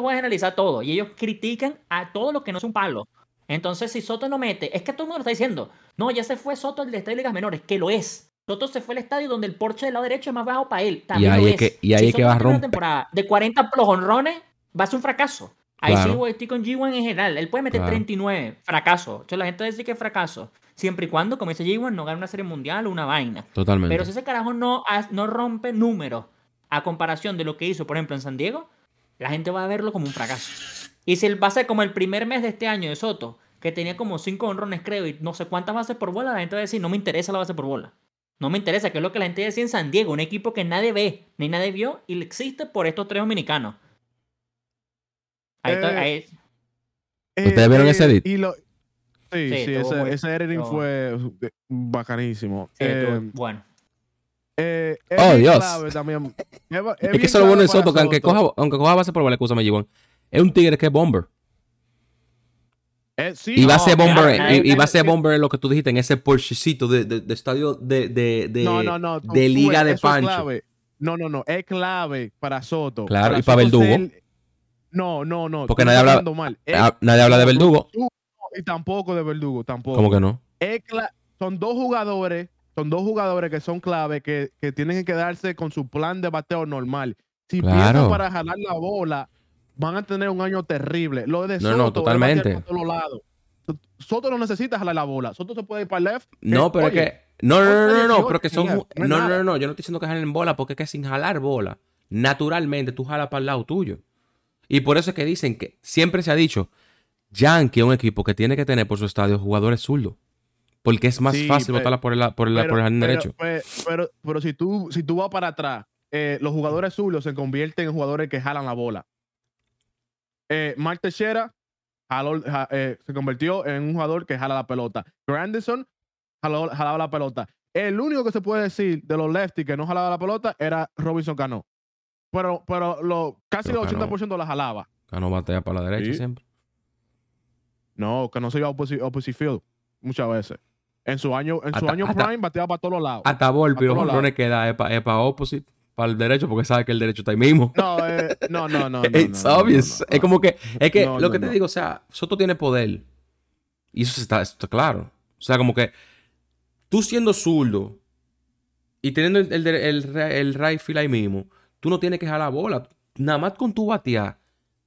voy a generalizar todo. Y ellos critican a todo lo que no es un palo. Entonces, si Soto no mete, es que todo el mundo lo está diciendo. No, ya se fue Soto de Estadio de Ligas Menores, que lo es. Soto se fue al estadio donde el porche del lado derecho es más bajo para él. También ahí lo es que- y ahí Si es que Soto va a tiene una romper. temporada de 40 los honrones, va a ser un fracaso. Ahí Claro. sí voy, estoy con G1 en general. Él puede meter Claro. 39. Fracaso. Entonces la gente dice que es fracaso. Siempre y cuando, como dice G1, no gane una serie mundial o una vaina. Totalmente. Pero si ese carajo no, no rompe números a comparación de lo que hizo, por ejemplo, en San Diego, la gente va a verlo como un fracaso. Y si él va a ser como el primer mes de este año de Soto, que tenía como cinco honrones, creo, y no sé cuántas bases por bola, la gente va a decir, no me interesa la base por bola. No me interesa, que es lo que la gente decía en San Diego, un equipo que nadie ve, ni nadie vio, y existe por estos tres dominicanos. Ahí está- Eh, ahí- ¿Ustedes vieron ese edit? Y lo, Sí, Sí, ese, muy- ese editing fue eh, bacanísimo. Sí, Eh, bueno. Eh, Oh, Dios. también. Es, que eso es lo bueno de Soto, que aunque coja, aunque coja base por bola, escúchame, Gibón, es un tigre que es bomber. Eh, sí, Y va a ser bomber, y, y va a ser bomber lo que tú dijiste en ese porchecito de, de, de estadio de, de, de, No, no, liga de Pancho. No, no, no. Es clave para Soto. Claro, y para Soto Verdugo. ser- No, no, no. Porque nadie habla- mal. Nadie habla de verdugo. y tampoco de Verdugo, tampoco. ¿Cómo que no? Es cla- son dos jugadores, son dos jugadores que son clave, que, que tienen que quedarse con su plan de bateo normal. Si Claro. piensan para jalar la bola, van a tener un año terrible. Lo de No, Soto no, es totalmente. por todos lados. Soto no necesita jalar la bola. Soto se puede ir para el left. No, que, pero es que. No, no, no, no, no, no, 18, pero que son. no No, no, no, no, yo no estoy diciendo que jalen bola, porque es que sin jalar bola, naturalmente tú jalas para el lado tuyo. Y por eso es que dicen que siempre se ha dicho, Yankee es un equipo que tiene que tener por su estadio jugadores zurdos. Porque es más Sí, fácil pero- botarla por el, por el, por el jardín pero, derecho. Pero, pero, si tú, si tú vas para atrás, eh, los jugadores zurdos se convierten en jugadores que jalan la bola. Eh, Mark Teixeira jaló- ja- eh, se convirtió en un jugador que jala la pelota. Grandison jaló- jalaba la pelota. El único que se puede decir de los lefty que no jalaba la pelota era Robinson Cano. Pero, pero lo, casi Pero el Cano- 80% la jalaba. Cano batea para la derecha Sí. siempre. No, que no se iba a opposite, opposite field muchas veces. En su año, en su Hasta- año hasta- prime bateaba para todos lados. Hasta Volpi, los jonrones que da es para opposite, para el derecho, porque sabe que el derecho está ahí mismo. No, eh, no, no, no. It's no, no, obvious. no, no. Es como que, es que lo que te digo, o sea, Soto tiene poder. Y eso está, eso está claro. O sea, como que tú siendo zurdo y teniendo el, el, el, el right field ahí mismo, tú no tienes que jalar bola. Nada más con tu batear.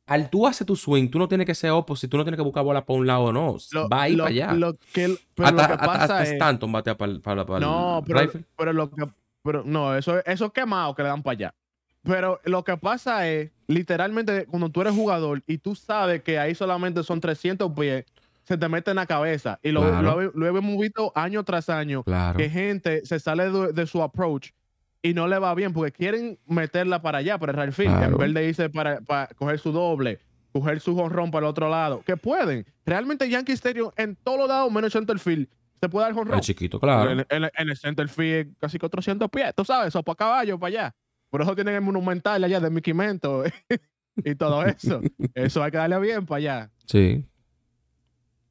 Al tú hacer tu swing, tú no tienes que ser opposite, tú no tienes que buscar bola para un lado o no. Lo- Va a ir lo- para allá. Lo que, pero hasta lo que hasta- pasa hasta es, Stanton batea para, para, para no, el pero, pero lo que, pero no, eso, eso es quemado que le dan para allá. Pero lo que pasa es, literalmente, cuando tú eres jugador y tú sabes que ahí solamente son 300 pies, se te mete en la cabeza. Y lo, Claro. lo, lo hemos visto año tras año, Claro. que gente se sale de, de su approach y no le va bien porque quieren meterla para allá, para el right field, Claro. en vez de irse para, para coger su doble, coger su jonrón para el otro lado. Que pueden. Realmente Yankee Stadium en todos los lados, menos center field, se puede dar jonrón. El chiquito, claro. En, en- en el center field casi que 400 pies, tú sabes, eso para caballo, para allá. Por eso tienen el monumental allá de Mickey Mento y todo eso. Eso hay que darle bien para allá. Sí.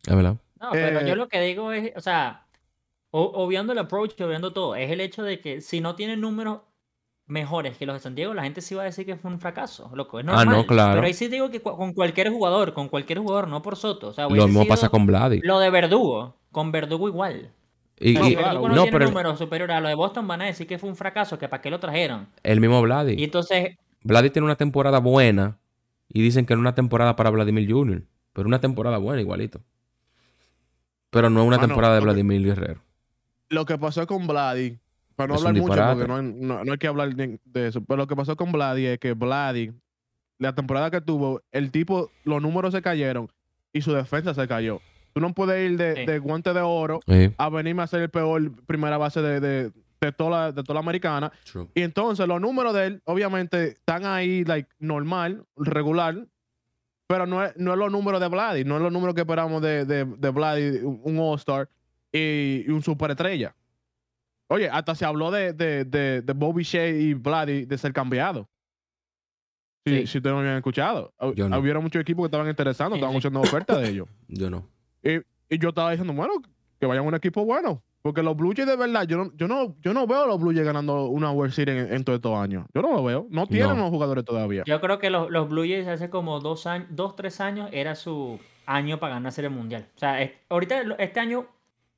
Es verdad. No, pero Eh, yo lo que digo es, o sea, obviando el approach, obviando todo, es el hecho de que si no tienen números mejores que los de San Diego, la gente sí va a decir que fue un fracaso, loco, es Ah, no, normal. claro. Pero ahí sí digo que cu- con cualquier jugador, con cualquier jugador, no por Soto. O sea, Lo mismo pasa con Vladi. Lo de Verdugo, con Verdugo igual. Y, y- Verdugo no, no, tiene pero números superiores a lo de Boston, van a decir que fue un fracaso, que para qué lo trajeron. el mismo Vladi. Y entonces, Vladi tiene una temporada buena y dicen que no es una temporada para Vladimir Jr., pero una temporada buena igualito. Pero no es una Mano, temporada de Vladimir Guerrero. Lo que pasó con Vladi, para no Es hablar mucho, porque no, hay- no- no hay que hablar de, eso, pero lo que pasó con Vladi es que Vladi, la temporada que tuvo, el tipo, los números se cayeron y su defensa se cayó. Tú no puedes ir de, Sí. de guante de oro Sí, a venirme a ser el peor primera base de, de, de toda, la, de toda la americana. true. Y entonces los números de él, obviamente, están ahí, like, normal, regular, pero no es, no es los números de Vladi, no es los números que esperamos de, de, de Vladi, un All-Star y, y un superestrella. Oye, hasta se habló de, de, de, de Bobby Shea y Vladi de ser cambiado. Si, Sí. si ustedes no habían escuchado. Yo no. Hubieron muchos equipos que estaban interesando, estaban haciendo ofertas de ellos. Yo no. Y, y yo estaba diciendo, bueno, que vayan a un equipo bueno. Porque los Blue Jays de verdad, yo no, yo no, yo no veo a los Blue Jays ganando una World Series en, en todos estos años. Yo no lo veo. No tienen No. los jugadores todavía. yo creo que los, los Blue Jays hace como dos años, dos, tres años era su año para ganar Serie Mundial. O sea, es- ahorita este año,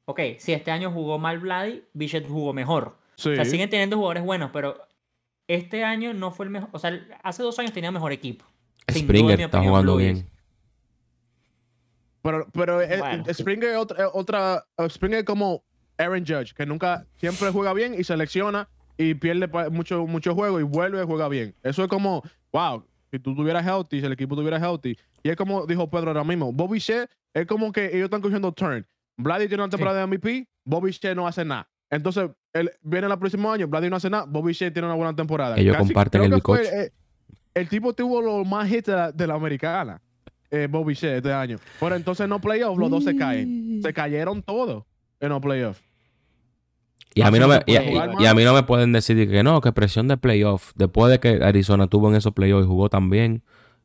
ok, si este año jugó mal Vladi, Bichette jugó mejor. Sí. O sea, siguen teniendo jugadores buenos, pero este año no fue el mejor. O sea, hace dos años tenía mejor equipo. Sin duda, en Springer mi está opinión, jugando Blue bien. Pero, pero eh, Bueno, eh. Springer es otra, eh, otra Springer es como Aaron Judge, que nunca, siempre juega bien y selecciona y pierde mucho, mucho juego y vuelve y juega bien. Eso es como, wow, si tú tuvieras healthy, si el equipo tuviera healthy. Y es como dijo Pedro ahora mismo, Bobby Shea es como que ellos están cogiendo turn. Vladi tiene una temporada de MVP, Bobby Shea no hace nada. Entonces, él, viene el próximo año, Vladi no hace nada, Bobby Shea tiene una buena temporada. Ellos comparten creo el bizcocho. eh, el tipo tuvo los más hits de la, de la americana, eh, Bobby Shea este año. Pero entonces no playoff, los dos se caen. se cayeron todos en los playoffs. Y a, mí no me, y, a mí no me pueden decir que no, que presión de playoff. Después de que Arizona tuvo en esos playoffs y jugó tan bien,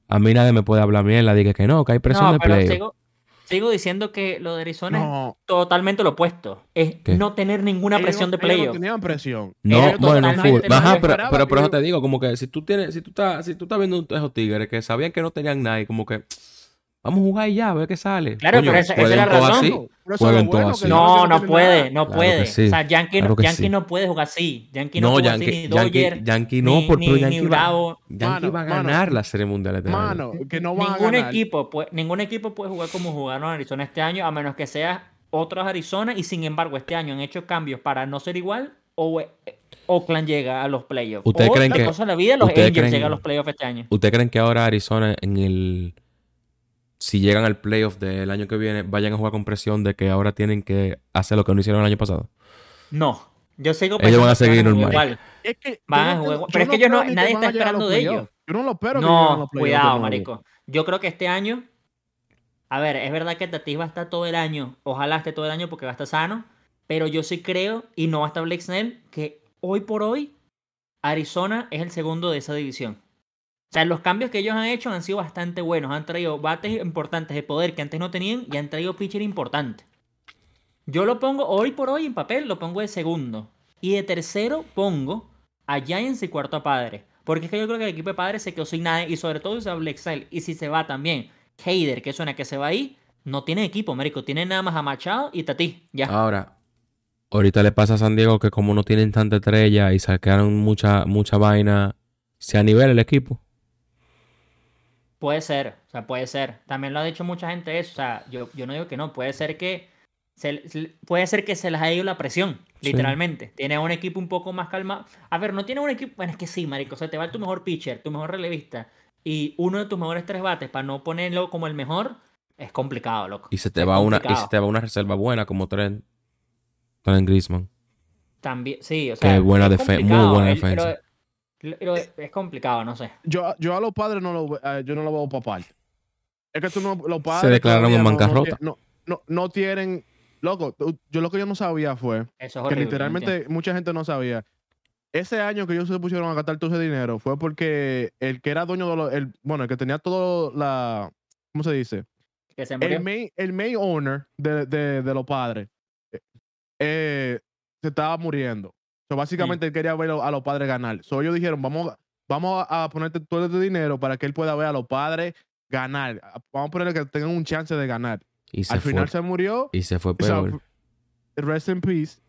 a mí nadie me puede hablar mierda. Dije que no, que hay presión No, de playoff. sigo, sigo diciendo que lo de Arizona es totalmente lo opuesto. Es ¿Qué? no tener ninguna ellos presión de playoff. No tenían presión. No, bueno, totalmente full. no Ajá, pero, pero por eso te digo, como que si tú tienes, si tú estás, si tú estás viendo esos tigres que sabían que no tenían nadie, como que vamos a jugar y ya, a ver qué sale. Claro, pero esa- esa es la razón. así. Bueno, así. No, no puede, no Claro puede. sí, O sea, Yankee, claro no, Yankee sí. no puede jugar así. Yankee no, No, puede jugar Yankee, así, ni Yankee, Dodger, Yankee no, ni, por- pero ni- Yankee ni va- Bravo. Yankee Mano, va a mano. ganar la Serie Mundial este año. Mano, que no van a Ningún ganar. equipo, puede, ningún equipo puede jugar como jugaron Arizona este año, a menos que sea otros Arizona, y sin embargo, este año han hecho cambios para no ser igual, o eh, Oakland llega a los playoffs. ¿Ustedes o, creen que- cosa de la vida, los Angels creen- llegan a los playoffs este año. ¿Ustedes creen que ahora Arizona en el... Si llegan al playoff del año que viene, vayan a jugar con presión de que ahora tienen que hacer lo que no hicieron el año pasado? No, yo sigo Ellos van a pensando que seguir normal. igual. Es que Van yo a jugar- pero es yo que ellos no- nadie está esperando de ellos. Yo no lo espero que lleguen a No, cuidado, marico. Yo creo que este año, a ver, es verdad que Tatis va a estar todo el año, ojalá esté todo el año porque va a estar sano, pero yo sí creo, y no va a estar Blake Snell, que hoy por hoy Arizona es el segundo de esa división. O sea, los cambios que ellos han hecho han sido bastante buenos. Han traído bates importantes de poder que antes no tenían y han traído pitcher importante. Yo lo pongo hoy por hoy en papel, lo pongo de segundo. Y de tercero pongo a Giants y cuarto a Padres. Porque es que yo creo que el equipo de Padres se quedó sin nadie y sobre todo usa Blake Snell. Y si se va también Heider, que suena que se va ahí, no tiene equipo, Marico. Tiene nada más a Machado y Tati. Ya. Ahora, ahorita le pasa a San Diego que como no tienen tanta estrella y sacaron mucha, mucha vaina, se anivela el equipo. Puede ser, o sea, puede ser. También lo ha dicho mucha gente eso. O sea, yo, yo no digo que no. Puede ser que se, puede ser que se les haya ido la presión, Sí. literalmente. Tiene un equipo un poco más calmado. A ver, no tiene un equipo. Bueno, es que sí, marico. O sea, te va tu mejor pitcher, tu mejor relevista y uno de tus mejores tres bates para no ponerlo como el mejor. Es complicado, loco. Y se te Es va una, y se te va una reserva buena como Trent. Trent Griezmann. También, sí, o Qué sea. buena es defe- muy buena defensa. pero- pero es complicado, no sé. Yo, yo a los padres no lo, eh, yo no lo veo para parte. Es que tú no, los padres Se declararon en bancarrota. No, no, no tienen. Loco, yo lo que yo no sabía fue Eso es que horrible. literalmente mucha gente no sabía. Ese año que ellos se pusieron a gastar todo ese dinero fue porque el que era dueño de los. El, bueno, el que tenía todo la. ¿Cómo se dice? Que se murió. El main, el main owner de, de, de los padres eh, eh, se estaba muriendo. So, básicamente él quería ver a los padres ganar. So, ellos dijeron, vamos, vamos a ponerte todo este dinero para que él pueda ver a los padres ganar. Vamos a ponerle que tengan un chance de ganar. Y se Al fue. final se murió. Y se fue peor. rest in peace.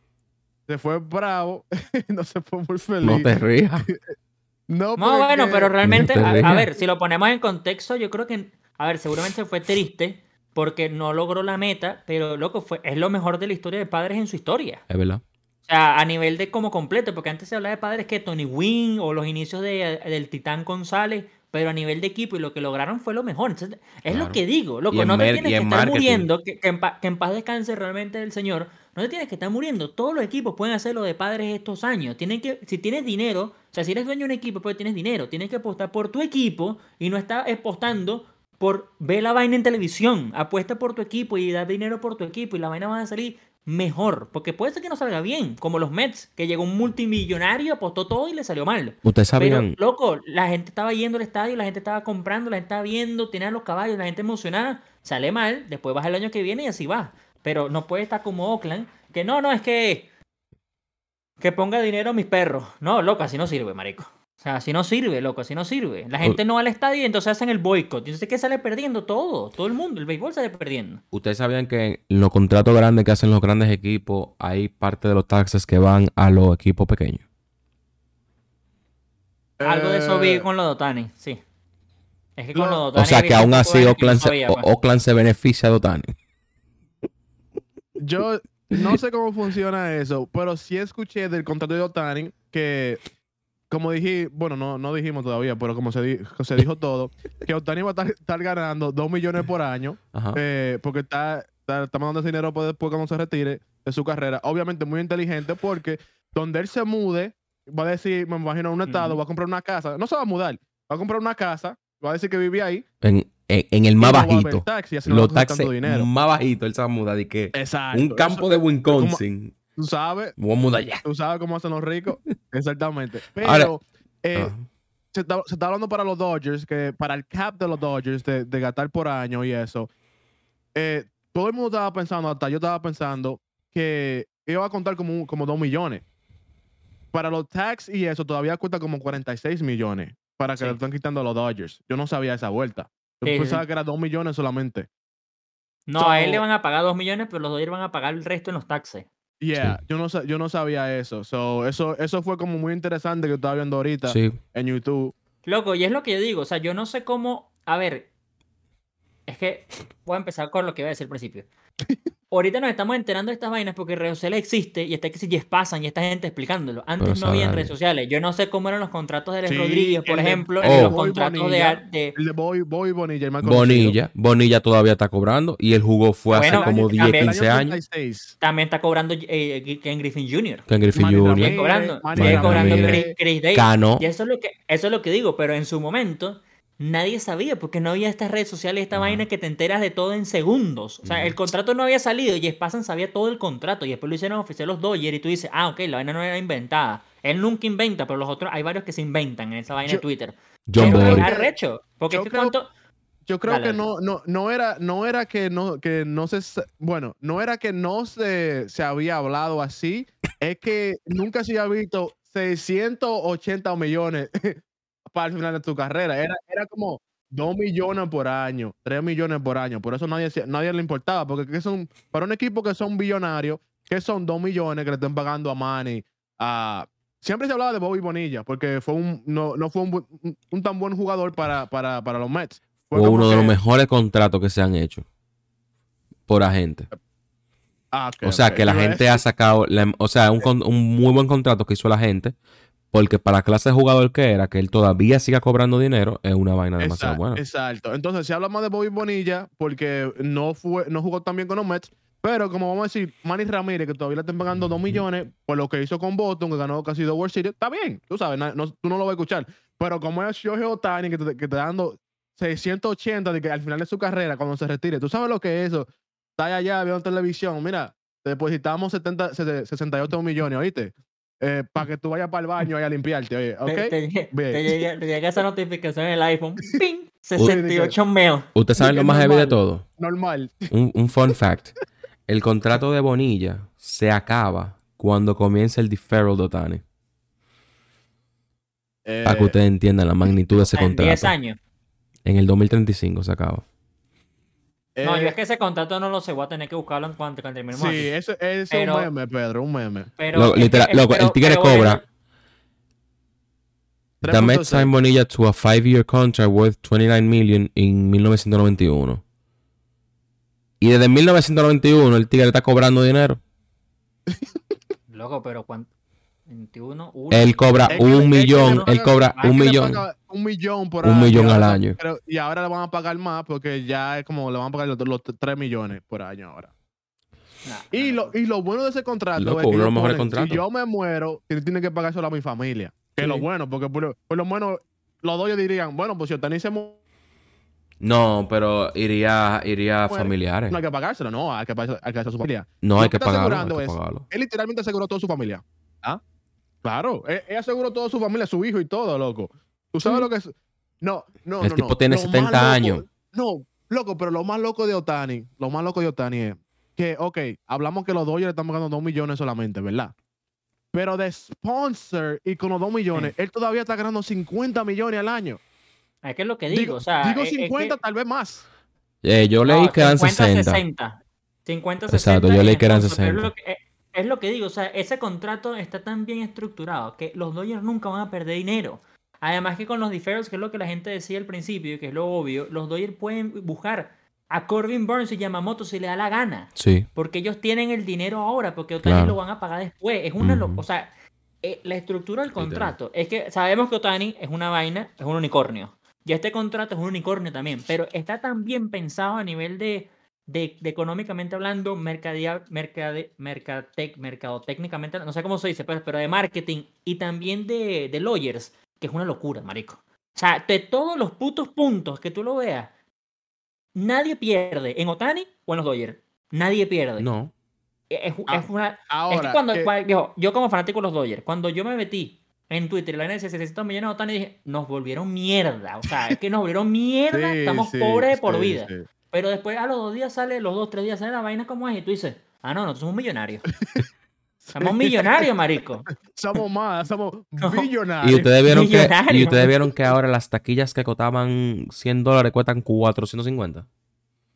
Se fue bravo. no se fue muy feliz. No te rías. No, No, porque- bueno, pero realmente, te a, a ver, si lo ponemos en contexto, yo creo que, a ver, seguramente fue triste porque no logró la meta, pero loco, fue, es lo mejor de la historia de padres en su historia. Es verdad. O sea, a nivel de como completo, porque antes se hablaba de padres que Tony Wynn o los inicios de, del Titán González, pero a nivel de equipo y lo que lograron fue lo mejor. Entonces, es Claro. lo que digo, loco, no te tienes que estar marketing. muriendo, que, que en pa- que en paz descanse realmente el Señor, no te tienes que estar muriendo. Todos los equipos pueden hacer lo de padres estos años. Tienen que, si tienes dinero, o sea, si eres dueño de un equipo, pues tienes dinero, tienes que apostar por tu equipo y no estar apostando por ver la vaina en televisión. Apuesta por tu equipo y da dinero por tu equipo y la vaina va a salir mejor. Porque puede ser que no salga bien, como los Mets, que llegó un multimillonario, apostó todo y le salió mal. Ustedes Pero, sabían. loco, la gente estaba yendo al estadio, la gente estaba comprando, la gente estaba viendo, tenían los caballos, la gente emocionada. Sale mal, después vas el año que viene y así va. Pero no puede estar como Oakland, que no, no, es que. Que ponga dinero a mis perros. No, loco, así no sirve, marico. O sea, así no sirve, loco, así no sirve. La gente no va al estadio y entonces hacen el boicot. Entonces, ¿qué sale perdiendo? Todo, todo el mundo. El béisbol sale perdiendo. Ustedes sabían que en los contratos grandes que hacen los grandes equipos, hay parte de los taxes que van a los equipos pequeños. Algo de eso vi Eh, con los Dotani, sí. Es que con Lo- los O Dotani. sea he que aún así Oakland se, sabía, O-. Oakland se beneficia de Otani. Yo no sé cómo funciona eso, pero sí escuché del contrato de Otani que, como dije, bueno, no, no dijimos todavía, pero como se, di- se dijo todo, que Otani va a estar, estar ganando 2 millones por año, eh, porque está, está, está mandando ese dinero para después cuando se retire de su carrera. Obviamente muy inteligente porque donde él se mude, va a decir, me imagino, a un estado, va a comprar una casa, no se va a mudar, va a comprar una casa, va a decir que vive ahí, En, en, en el más bajito. tax y así no Los dinero. más bajito, él se va a mudar. Y que Exacto. un campo de Wisconsin. Tú sabes, Me voy a mudar allá. tú sabes cómo hacen los ricos. Exactamente. Pero Ahora- eh, se, está, se está hablando para los Dodgers, que para el cap de los Dodgers, de, de gastar por año y eso, eh, todo el mundo estaba pensando, hasta yo estaba pensando, que iba a contar como, como 2 millones. Para los tax y eso, todavía cuesta como 46 millones para que Sí. le están quitando a los Dodgers. Yo no sabía esa vuelta. Yo Sí, pensaba sí. que era 2 millones solamente. No, a él le van a pagar 2 millones, pero los Dodgers van a pagar el resto en los taxes. Yeah, yo, no, sa- yo no sabía eso. So, eso. Eso fue como muy interesante que estaba viendo ahorita Sí. en YouTube. Loco, y es lo que yo digo, o sea, yo no sé cómo, a ver, es que voy a empezar con lo que iba a decir al principio. Ahorita nos estamos enterando de estas vainas porque redes sociales existe y está que si ya pasan y esta gente explicándolo. Antes Pero no había en sabe redes sociales. Yo no sé cómo eran los contratos de Alex Sí, Rodríguez, por el de- ejemplo, el y de los Bobby contratos de, Bonilla. de- El de Boy, Boy Bonilla, el más. Bonilla. Bonilla todavía está cobrando. Y él jugó fue Bueno, hace como el 10, año- el 15 años. 36. también está cobrando eh, Ken Griffin Jr. Ken Griffin Jr. Sigue cobrando, sigue cobrando. Chris, Chris Davis. Cano. Y eso es lo que eso es lo que digo, pero en su momento nadie sabía porque no había estas redes sociales, esta Ajá. vaina que te enteras de todo en segundos. O sea, el contrato no había salido y Spazan sabía todo el contrato y después lo hicieron oficial los Dodgers y tú dices, ah, ok, la vaina no era inventada. Él nunca inventa, pero los otros, hay varios que se inventan en esa vaina Yo- de Twitter. John Pero Bory. es Bory. arrecho, porque Yo es que creo- cuánto... Yo creo Dale, que no, no, no era, no era que no, que no se, bueno, no era que no se, se había hablado así, es que nunca se había visto 680 millones para el final de tu carrera. Era, era como 2 millones por año, 3 millones por año. Por eso nadie, nadie le importaba, porque ¿qué son, para un equipo que son billonarios, que son 2 millones que le estén pagando a Manny, a... Siempre se hablaba de Bobby Bonilla, porque fue un, no, no fue un, un- un tan buen jugador para, para, para los Mets. Fue uno de los mejores contratos que se han hecho. Por agente. Ah, O sea, que la gente ha sacado, la- o sea, un, un muy buen contrato que hizo la gente, porque para la clase de jugador que era, que él todavía siga cobrando dinero, es una vaina demasiado Exacto, buena. exacto. Entonces, se habla más de Bobby Bonilla porque no fue, no jugó tan bien con los Mets. Pero como vamos a decir, Manny Ramírez, que todavía le están pagando 2 millones por lo que hizo con Boston, que ganó casi dos World Series, está bien, tú sabes, no- tú no lo vas a escuchar. Pero como es Shohei Otani, que te, que te está dando 680 de que al final de su carrera, cuando se retire, tú sabes lo que es eso. Está allá viendo televisión, mira, depositamos 70, 68 millones, ¿oíste? Para que tú vayas para el baño y a limpiarte, oye, ¿ok? Te, te esa notificación en el iPhone. ¡Ping! 68 mail. ¿Ustedes saben Sí, lo más heavy de todo? Normal. Un, un fun fact. El contrato de Bonilla se acaba cuando comienza el deferral de Otani. Para que Eh, ustedes entiendan la magnitud de ese En 10 contrato. años. En el 2035 se acaba. No, eh, yo es que ese contrato no lo sé, voy a tener que buscarlo en cuanto cuando terminemos Sí, eso es Pero- un meme, Pedro, un meme. Pero Lo- es que- literal- es- loco, el pero- tigre cobra. The Mets 3.6. signed Bonilla to a five-year contract worth 29 million en 1991. Y desde 1991 el tigre está cobrando dinero. Loco, pero ¿cuánto? 21, uno. Él cobra un millón, le él cobra un millón. Un millón por Un año. millón al año. pero- y ahora le van a pagar más porque ya es como le van a pagar los, los 3 millones por año ahora. Nah, Y nah, lo, y lo bueno de ese contrato Loco, es que uno de los ellos mejores ponen, contratos. si yo me muero, tiene tiene que pagar solo a mi familia. Que es lo bueno, porque por, lo- por lo menos los dos dirían, bueno, pues si Otani se muere, No, pero iría, iría Bueno, familiares. no hay que pagárselo, no, hay que pagárselo hay que pagárselo a su familia. No hay que pagarlo. Hay es-. Él literalmente aseguró toda su familia. ¿Ah? Claro, él, él aseguró toda su familia, su hijo y todo, loco. ¿Tú sabes lo que es? No, no, El no, tipo no. tiene Lo más 70 loco- años. No, loco, pero lo más loco de Otani, lo más loco de Otani es que, ok, hablamos que los Dodgers le están pagando 2 millones solamente, ¿verdad? Pero de sponsor y con los 2 millones, él todavía está ganando 50 millones al año. Es que es lo que digo, o sea. digo es- es que- 50, tal vez más. Eh, yo leí No, que eran 50, 60. 60. 50, 60. Exacto, yo leí que eran entonces, pero 60. Es lo, que, es- lo que digo, o sea, ese contrato está tan bien estructurado que los Dodgers nunca van a perder dinero. Además que con los deferrals, que es lo que la gente decía al principio, que es lo obvio, los Dodgers pueden buscar a Corbin Burns y Yamamoto si le da la gana. Sí. Porque ellos tienen el dinero ahora, porque Otani Claro. lo van a pagar después. Es una lo- Ujú. O sea, eh, la estructura del contrato es que sabemos que Otani es una vaina, es un unicornio. Y este contrato es un unicornio también, pero está tan bien pensado a nivel de, de, de económicamente hablando, mercadea, mercade, mercatec, mercadotécnicamente, no sé cómo se dice, pero, pero de marketing y también de, de lawyers, que es una locura, marico. O sea, de todos los putos puntos que tú lo veas, nadie pierde en Otani o en los Dodgers. Nadie pierde. No. Es, es Ah, una, es Ahora, que cuando, que- cua- viejo, yo como fanático de los Dodgers, cuando yo me metí en Twitter y la NS 600 millones de Otani, dije, nos volvieron mierda. O sea, es que nos volvieron mierda, sí, estamos sí, pobres de por sí, vida. Pero después a los dos días sale, los dos, tres días sale la vaina como es y tú dices, ah, no, nosotros somos millonarios. Somos millonarios, marico. Somos más, somos No. billonarios. Y ustedes vieron que, y ustedes vieron que ahora las taquillas que costaban 100 dólares cuestan 450.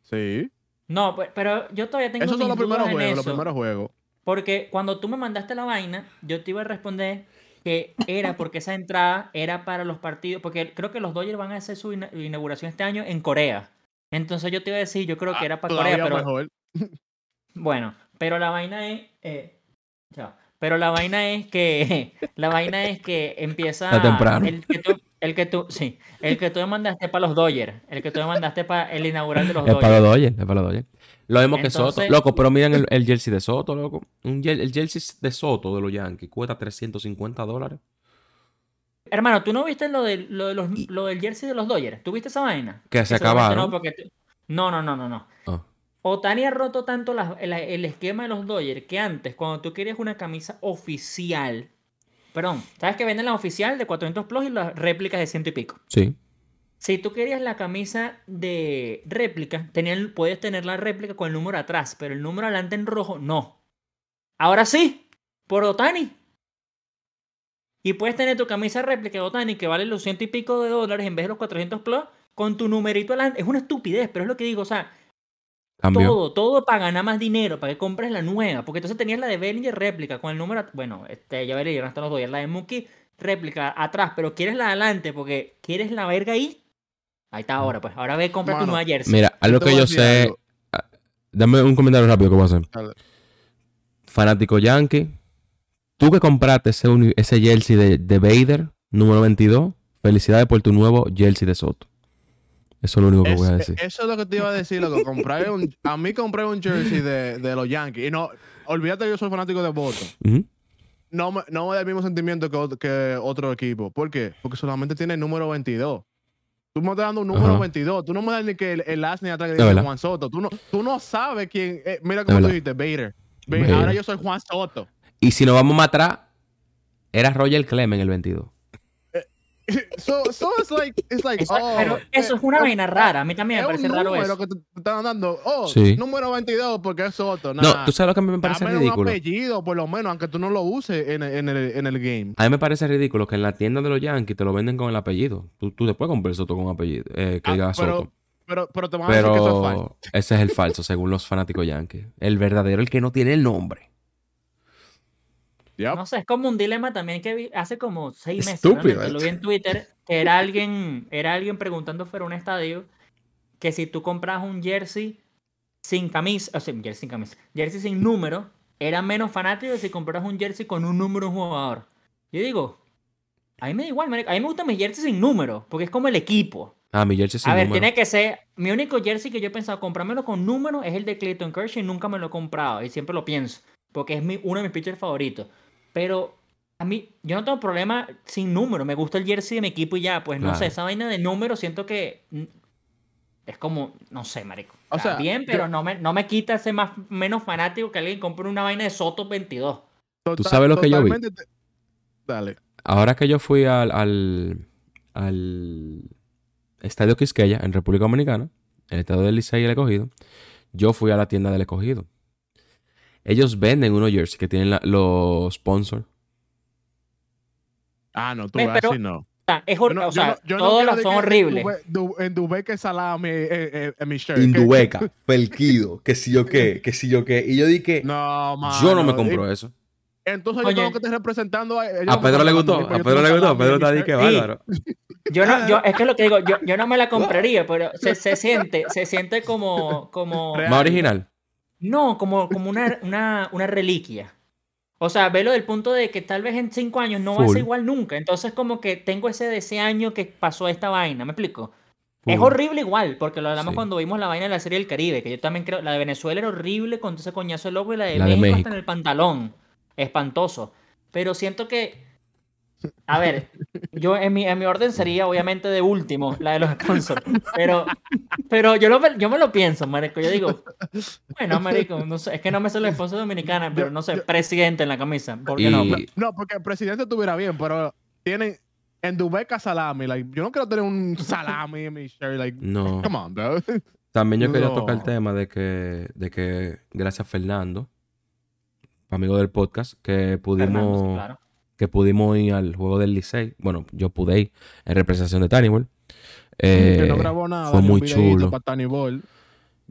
Sí. No, pues, pero yo todavía tengo Esos son los primeros juegos, los primeros juegos. Porque cuando tú me mandaste la vaina, yo te iba a responder que era porque esa entrada era para los partidos, porque creo que los Dodgers van a hacer su ina- inauguración este año en Corea. Entonces yo te iba a decir, yo creo que Ah, era para Corea, pero mejor. bueno, pero la vaina es, eh, chao. pero la vaina es que, la vaina es que empieza Está temprano. el que tú, el que tú, sí, el que tú me mandaste para los Dodgers, el que tú me mandaste para el inaugural de los Es para Dodgers. los Dodgers, es para los Dodgers. Lo mismo que Soto. Entonces- Loco, pero miren el, el jersey de Soto, loco. Un el jersey de Soto de los Yankees cuesta 350 dólares. Hermano, ¿tú no viste lo, de, lo, de los, lo del jersey de los Dodgers? ¿Tú viste esa vaina? Que se acabaron. No, porque no, no, no, no, no. Ah. Otani ha roto tanto la- el esquema de los Dodgers que antes, cuando tú querías una camisa oficial, perdón, ¿sabes que venden la oficial de 400 plus y las réplicas de ciento y pico? Sí. Si tú querías la camisa de réplica, tenían, puedes tener la réplica con el número atrás, pero el número adelante en rojo, no. Ahora sí, por Otani. Y puedes tener tu camisa réplica de Otani que vale los ciento y pico de dólares en vez de los 400 plus con tu numerito adelante. Es una estupidez, pero es lo que digo, o sea, todo, todo para ganar más dinero, para que compres la nueva. Porque entonces tenías la de Bellinger réplica con el número. Bueno, este, ya Bellinger hasta los dos. La de Mookie réplica atrás, pero quieres la de adelante porque quieres la verga ahí. Ahí está ahora, pues. Ahora ve, compra tu nueva jersey. Mira, algo que yo sé. algo. Dame un comentario rápido que voy a hacer. Dale. Fanático Yankee. Tú que compraste ese, ese jersey de, de Vader, número 22. Felicidades por tu nuevo jersey de Soto. Eso es lo único que Es- voy a decir. Eso es lo que te iba a decir, loco. Compré un, a mí compré un jersey de, de los Yankees. Y no, olvídate que yo soy fanático de Boston. No me, no me da el mismo sentimiento que, que otro equipo. ¿Por qué? Porque solamente tiene el número 22. Tú me estás dando un número Ajá. 22. Tú no me das ni que el, el as ni atrás verdad. Juan Soto. Tú no, tú no sabes quién. eh, mira cómo tú dijiste, Bader. Ba- Bader. Ahora yo soy Juan Soto. Y si nos vamos más atrás, era Roger Clemens el 22. So, so it's like, it's like, Esa- oh, pero eso es una eh, vaina rara. A mí también me parece raro número eso. que te, te están dando. Oh, Sí. número 22 porque es Soto. No, tú sabes lo que a mí me parece Dame ridículo. un apellido, por lo menos, aunque tú no lo uses en, el- en el, en el game. A mí me parece ridículo que en la tienda de los Yankees te lo venden con el apellido. Tú, tú después compras Soto con apellido, eh, que Ah, diga pero, Soto. pero, pero te van a decir que eso es falso. Pero ese es el falso, según los fanáticos Yankees. El verdadero, el que no tiene el nombre. Yep. No sé, es como un dilema también que vi hace como seis meses. Estúpido, ¿eh? Lo vi en Twitter, que era alguien, era alguien preguntando fuera de un estadio que si tú compras un jersey sin camisa, o sea, jersey sin camisa, jersey sin número, era menos fanático que si compras un jersey con un número de un jugador. Yo digo, a mí me da igual, a mí me gusta mi jersey sin número, porque es como el equipo. Ah, mi jersey sin a ver, número. tiene que ser. Mi único jersey que yo he pensado comprármelo con número es el de Clayton Kershaw y nunca me lo he comprado. Y siempre lo pienso. Porque es mi, uno de mis pitchers favoritos. Pero a mí, yo no tengo problema sin número. Me gusta el jersey de mi equipo y ya. Pues no sé, esa vaina de número siento que. mm, Es como, no sé, marico. O, O sea, bien, yo- pero no, me, no me quita ser más, menos fanático que alguien compre una vaina de Soto 22. ¿Tú sabes lo que yo vi? te- Dale. Ahora que yo fui al, al, al Estadio Quisqueya en República Dominicana, el estadio del Licey y el Escogido, yo fui a la tienda del Escogido. Ellos venden unos jerseys que tienen la- los sponsors. Ah, no, tú pero- así no. Es Yo no- o sea yo no son horribles. Du- En Dubeque salami eh, eh, en mi shirt. Indueca, Felquido, que si yo qué, que si yo qué. Y yo dije, No, mano. yo no me compro Y- eso. Entonces Oye. yo tengo que estar representando a... A Pedro le gustó, mandando a Pedro le gustó, salami Pedro en está ahí que bárbaro. Yo no, yo, es que lo que digo, yo, yo no me la compraría, pero se, se siente, se siente como, como. Más original. No, como, como una, una, una reliquia. O sea, velo del punto de que tal vez en cinco años no va a Full. ser igual nunca. Entonces, como que tengo ese de ese año que pasó esta vaina, ¿me explico? Es Full. horrible igual, porque lo hablamos Sí. cuando vimos la vaina de la serie del Caribe, que yo también creo, la de Venezuela era horrible con ese coñazo de loco y la de, La de México. hasta en el pantalón. Espantoso. Pero siento que, a ver, Yo en mi, en mi orden sería obviamente de último, la de los sponsors. Pero, pero yo, lo, yo me lo pienso, marico. Yo digo, bueno, marico, no sé, es que no me sé los sponsors dominicanos, pero no sé, presidente en la camisa. ¿Por qué no? Y- No, porque el presidente estuviera bien, pero tienen en tu beca salami. Like, yo no quiero tener un salami en mi shirt. Like, No. come on, bro. También yo quería No. tocar el tema de que, de que gracias a Fernando, amigo del podcast, que pudimos, Fernando, sí, claro. Que pudimos ir al juego del Licey. Bueno, yo pude ir en representación de Tannibal. Eh, que no grabó nada. fue muy chulo. para.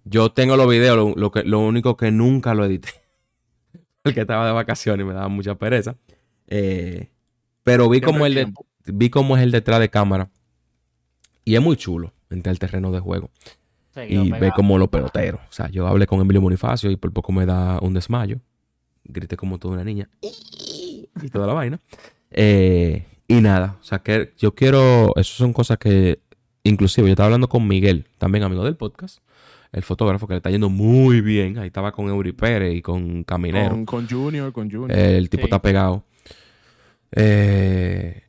Yo tengo los videos, lo, lo que, lo único que nunca lo edité. Porque estaba de vacaciones y me daba mucha pereza. Eh, pero vi como, el de, vi como es el detrás de cámara. Y es muy chulo entrar al terreno de juego. Seguido y ve como los peloteros. O sea, yo hablé con Emilio Bonifacio y por poco me da un desmayo. Grité como toda una niña. Y toda la vaina. Eh, y nada, o sea, que yo quiero... Esas son cosas que... Inclusive yo estaba hablando con Miguel, también amigo del podcast. El fotógrafo que le está yendo muy bien. Ahí estaba con Eury Pérez y con Caminero. Con, con Junior, con Junior. El tipo Sí. está pegado. Eh,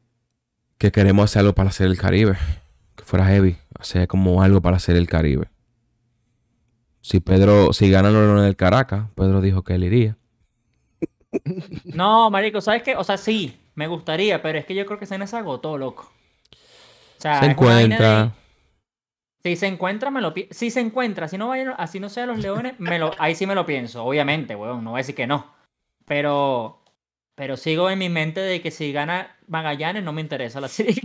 que queremos hacer algo para hacer el Caribe. Que fuera heavy. Hacer como algo para hacer el Caribe. Si Pedro, si ganan en el Caracas, Pedro dijo que él iría. No, marico, ¿sabes qué? O sea, sí, me gustaría, pero es que yo creo que se se agotó, loco. O sea, Se de- encuentra. Si se encuentra, me lo pi- Si se encuentra, si no vayan, así no sea los leones, me lo, ahí sí me lo pienso, obviamente, weón, no voy a decir que no. Pero, pero sigo en mi mente de que si gana Magallanes no me interesa la serie.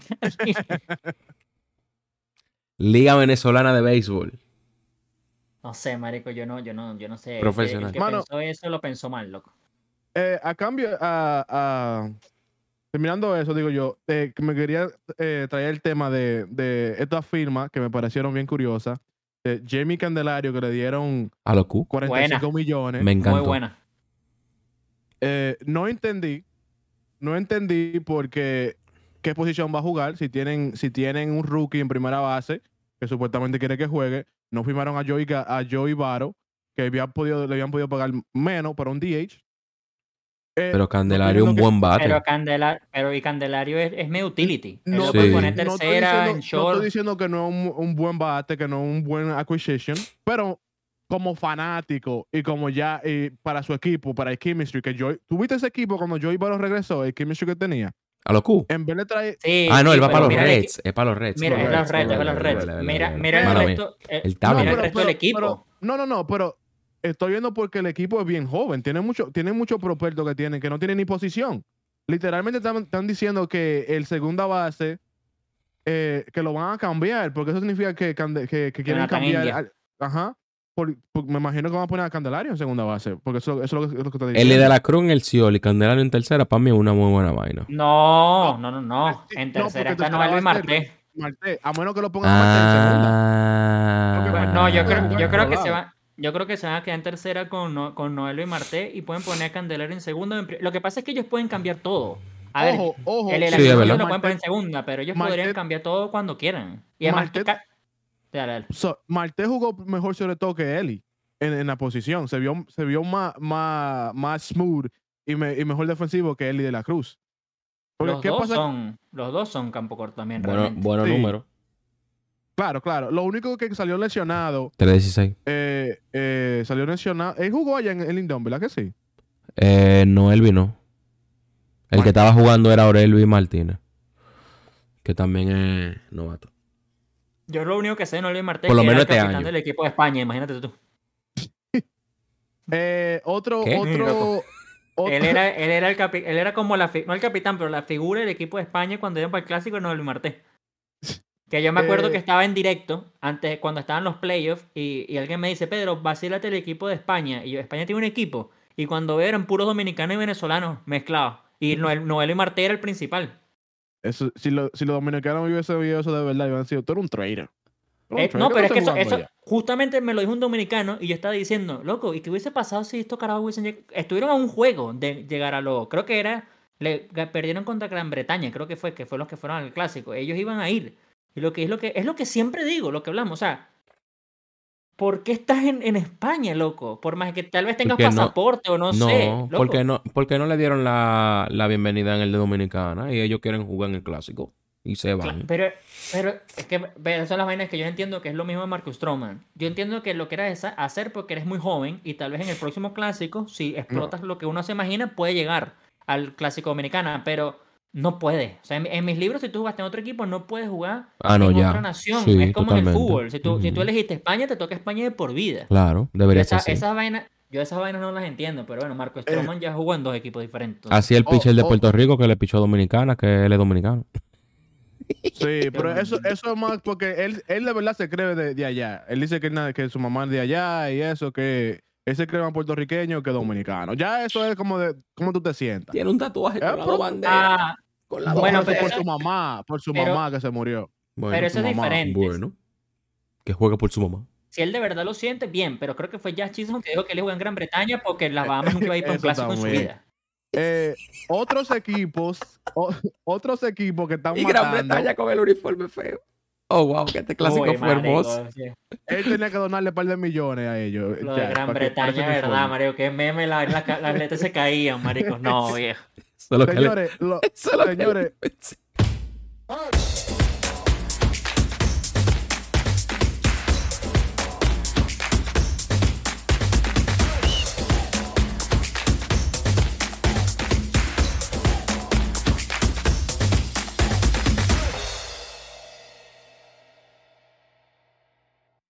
Liga Venezolana de Béisbol. no sé, marico, yo no, yo no, yo no sé. El que- Profesional. El que, Mano. pensó eso lo pensó mal, loco. Eh, a cambio, a, a- terminando eso, digo yo, eh, que me quería eh, traer el tema de, de estas firmas que me parecieron bien curiosas. De Jamie Candelario, que le dieron A lo Q. 45 millones. Me encantó. Muy buena. Eh, no entendí, no entendí porque qué posición va a jugar. Si tienen, si tienen un rookie en primera base, que supuestamente quiere que juegue, no firmaron a Joey, a Joey Varo, que había podido, le habían podido pagar menos para un DH. Eh, Pero Candelario no un buen bate. Pero, Candela, pero y Candelario es, es medio utility. No, Sí. puede poner no estoy tercera, diciendo- en no short. estoy diciendo que no es un, un buen bate, que no es un buen acquisition, pero como fanático y como ya eh, para su equipo, para el chemistry, que yo, ¿tuviste ese equipo cuando Joey Varo regresó, el chemistry que tenía? A lo Q. En vez de traer, Sí, Ah, no, sí, él va para los el Reds. Es para los Reds. Mira, Los es los es vale, los Reds. Mira, mira el resto. eh, mira bien. el resto del equipo. pero- no, no, no, pero estoy viendo porque el equipo es bien joven, tiene mucho, tiene mucho prospecto que tienen, que no tienen ni posición. Literalmente están, están diciendo que el segunda base eh, que lo van a cambiar, porque eso significa que, que, que quieren cambiar. Al- ajá. por- por- me imagino que van a poner a Candelario en segunda base, porque eso, eso es, lo que, es lo que está El diciendo. de la Cruz en el Ciol y Candelario en tercera, para mí es una muy buena vaina. No, no, no, no. En no, tercera porque está Noel ser- Marte. Marte, a menos que lo pongan a Marte en segunda. Ah. No, yo Ah. creo, yo creo que se va. Yo creo que se van a quedar en tercera con, No- con Noelo y Marte y pueden poner a Candelario en pri- Lo que pasa es que ellos pueden cambiar todo. A ver, ojo, ojo. el, Sí, lo pueden poner en segunda, pero ellos Marte- podrían cambiar todo cuando quieran. Y además, Marte- ca- Dale, dale. So, Marte jugó mejor sobre todo que Eli en, en la posición. Se vio, se vio más, más, más smooth y, me- y mejor defensivo que Eli de la Cruz. Porque, Los ¿qué dos, pasa? son, los dos son campo corto también, Bueno, realmente. bueno Sí. número. Claro, claro. Lo único que salió lesionado, 316. eh, eh, salió lesionado. Él jugó allá en el Lindon, ¿verdad que sí? Eh, no, Elvi no. El que estaba jugando era Aurelvi Martínez. Que también es novato. Yo lo único que sé de y Marte Por lo es que era menos el este capitán año. del equipo de España, imagínate tú. Eh, otro, ¿Qué? otro, otro- Él era, él era el capi- él era como la no el capitán, pero la figura del equipo de España cuando iban para el clásico no Noel Marté. Que yo me acuerdo Eh. que estaba en directo antes cuando estaban los playoffs y, y alguien me dice, Pedro, vacílate el equipo de España. Y yo, España tiene un equipo. Y cuando veo eran puros dominicanos y venezolanos mezclados. Y Noel, Noel y Marté era el principal. Eso, si, lo- si los dominicanos hubiesen visto eso de verdad, iban a decir, tú eres un trader. Eh, no, pero es ¿qué que eso, jugando eso allá?" justamente me lo dijo un dominicano y yo estaba diciendo, loco, ¿y qué hubiese pasado si estos carajos hubiesen estuvieron a un juego de llegar a lo, creo que era, le perdieron contra Gran Bretaña, creo que fue, que fue los que fueron al clásico, ellos iban a ir. Y lo que es lo que es lo que siempre digo, lo que hablamos, o sea, ¿por qué estás en, en España, loco? Por más que tal vez tengas Porque no- pasaporte o no, No, sé. loco. porque no, porque no le dieron la, la bienvenida en el de Dominicana y ellos quieren jugar en el clásico y se van. Pero, pero es que esas son las vainas que yo entiendo que es lo mismo de Marcus Stroman. Yo entiendo que lo quieras esa- hacer porque eres muy joven y tal vez en el próximo clásico, si explotas lo que uno se imagina, puede llegar al clásico dominicana, pero no puede. O sea, en, en mis libros, si tú jugaste en otro equipo, no puedes jugar Ah, no, en ya. otra nación. Sí, es como en el totalmente. fútbol. Si tú, si tú elegiste España, te toca España de por vida. Claro, Yo debería ser esa- esas vainas, yo esas vainas no las entiendo, pero bueno, Marco Stroman ya jugó en dos equipos diferentes. Así el Oh, pitcher de oh. Puerto Rico que le pichó a Dominicana, que él es dominicano. Sí, pero eso, eso es más porque él, él de verdad se cree de, de allá. Él dice que, nada, que su mamá es de allá y eso, que él se cree más puertorriqueño que dominicano. Ya eso es como de cómo tú te sientas. Tiene un tatuaje con las dos Ah, Con Bueno, pero por eso- su mamá, por su pero- mamá que se murió. Bueno, pero eso es mamá, diferente. bueno. Que juegue por su mamá. Si él de verdad lo siente, bien, pero creo que fue Jazz Chisholm que dijo que él jugó en Gran Bretaña porque las Bahamas nunca iba a ir para un clásico en su vida. Eh, otros equipos, o- otros equipos que están Y Gran matando, Bretaña con el uniforme feo. Oh, wow, que este clásico Uy, fue hermoso. sí. él tenía que donarle un par de millones a ellos. Lo ya, de Gran que- Bretaña, ese verdad. Mario, que meme, la- la- las letras se caían, marico. No, viejo. Eso es lo que le- Señores, lo- eso es lo que le señores, pensé.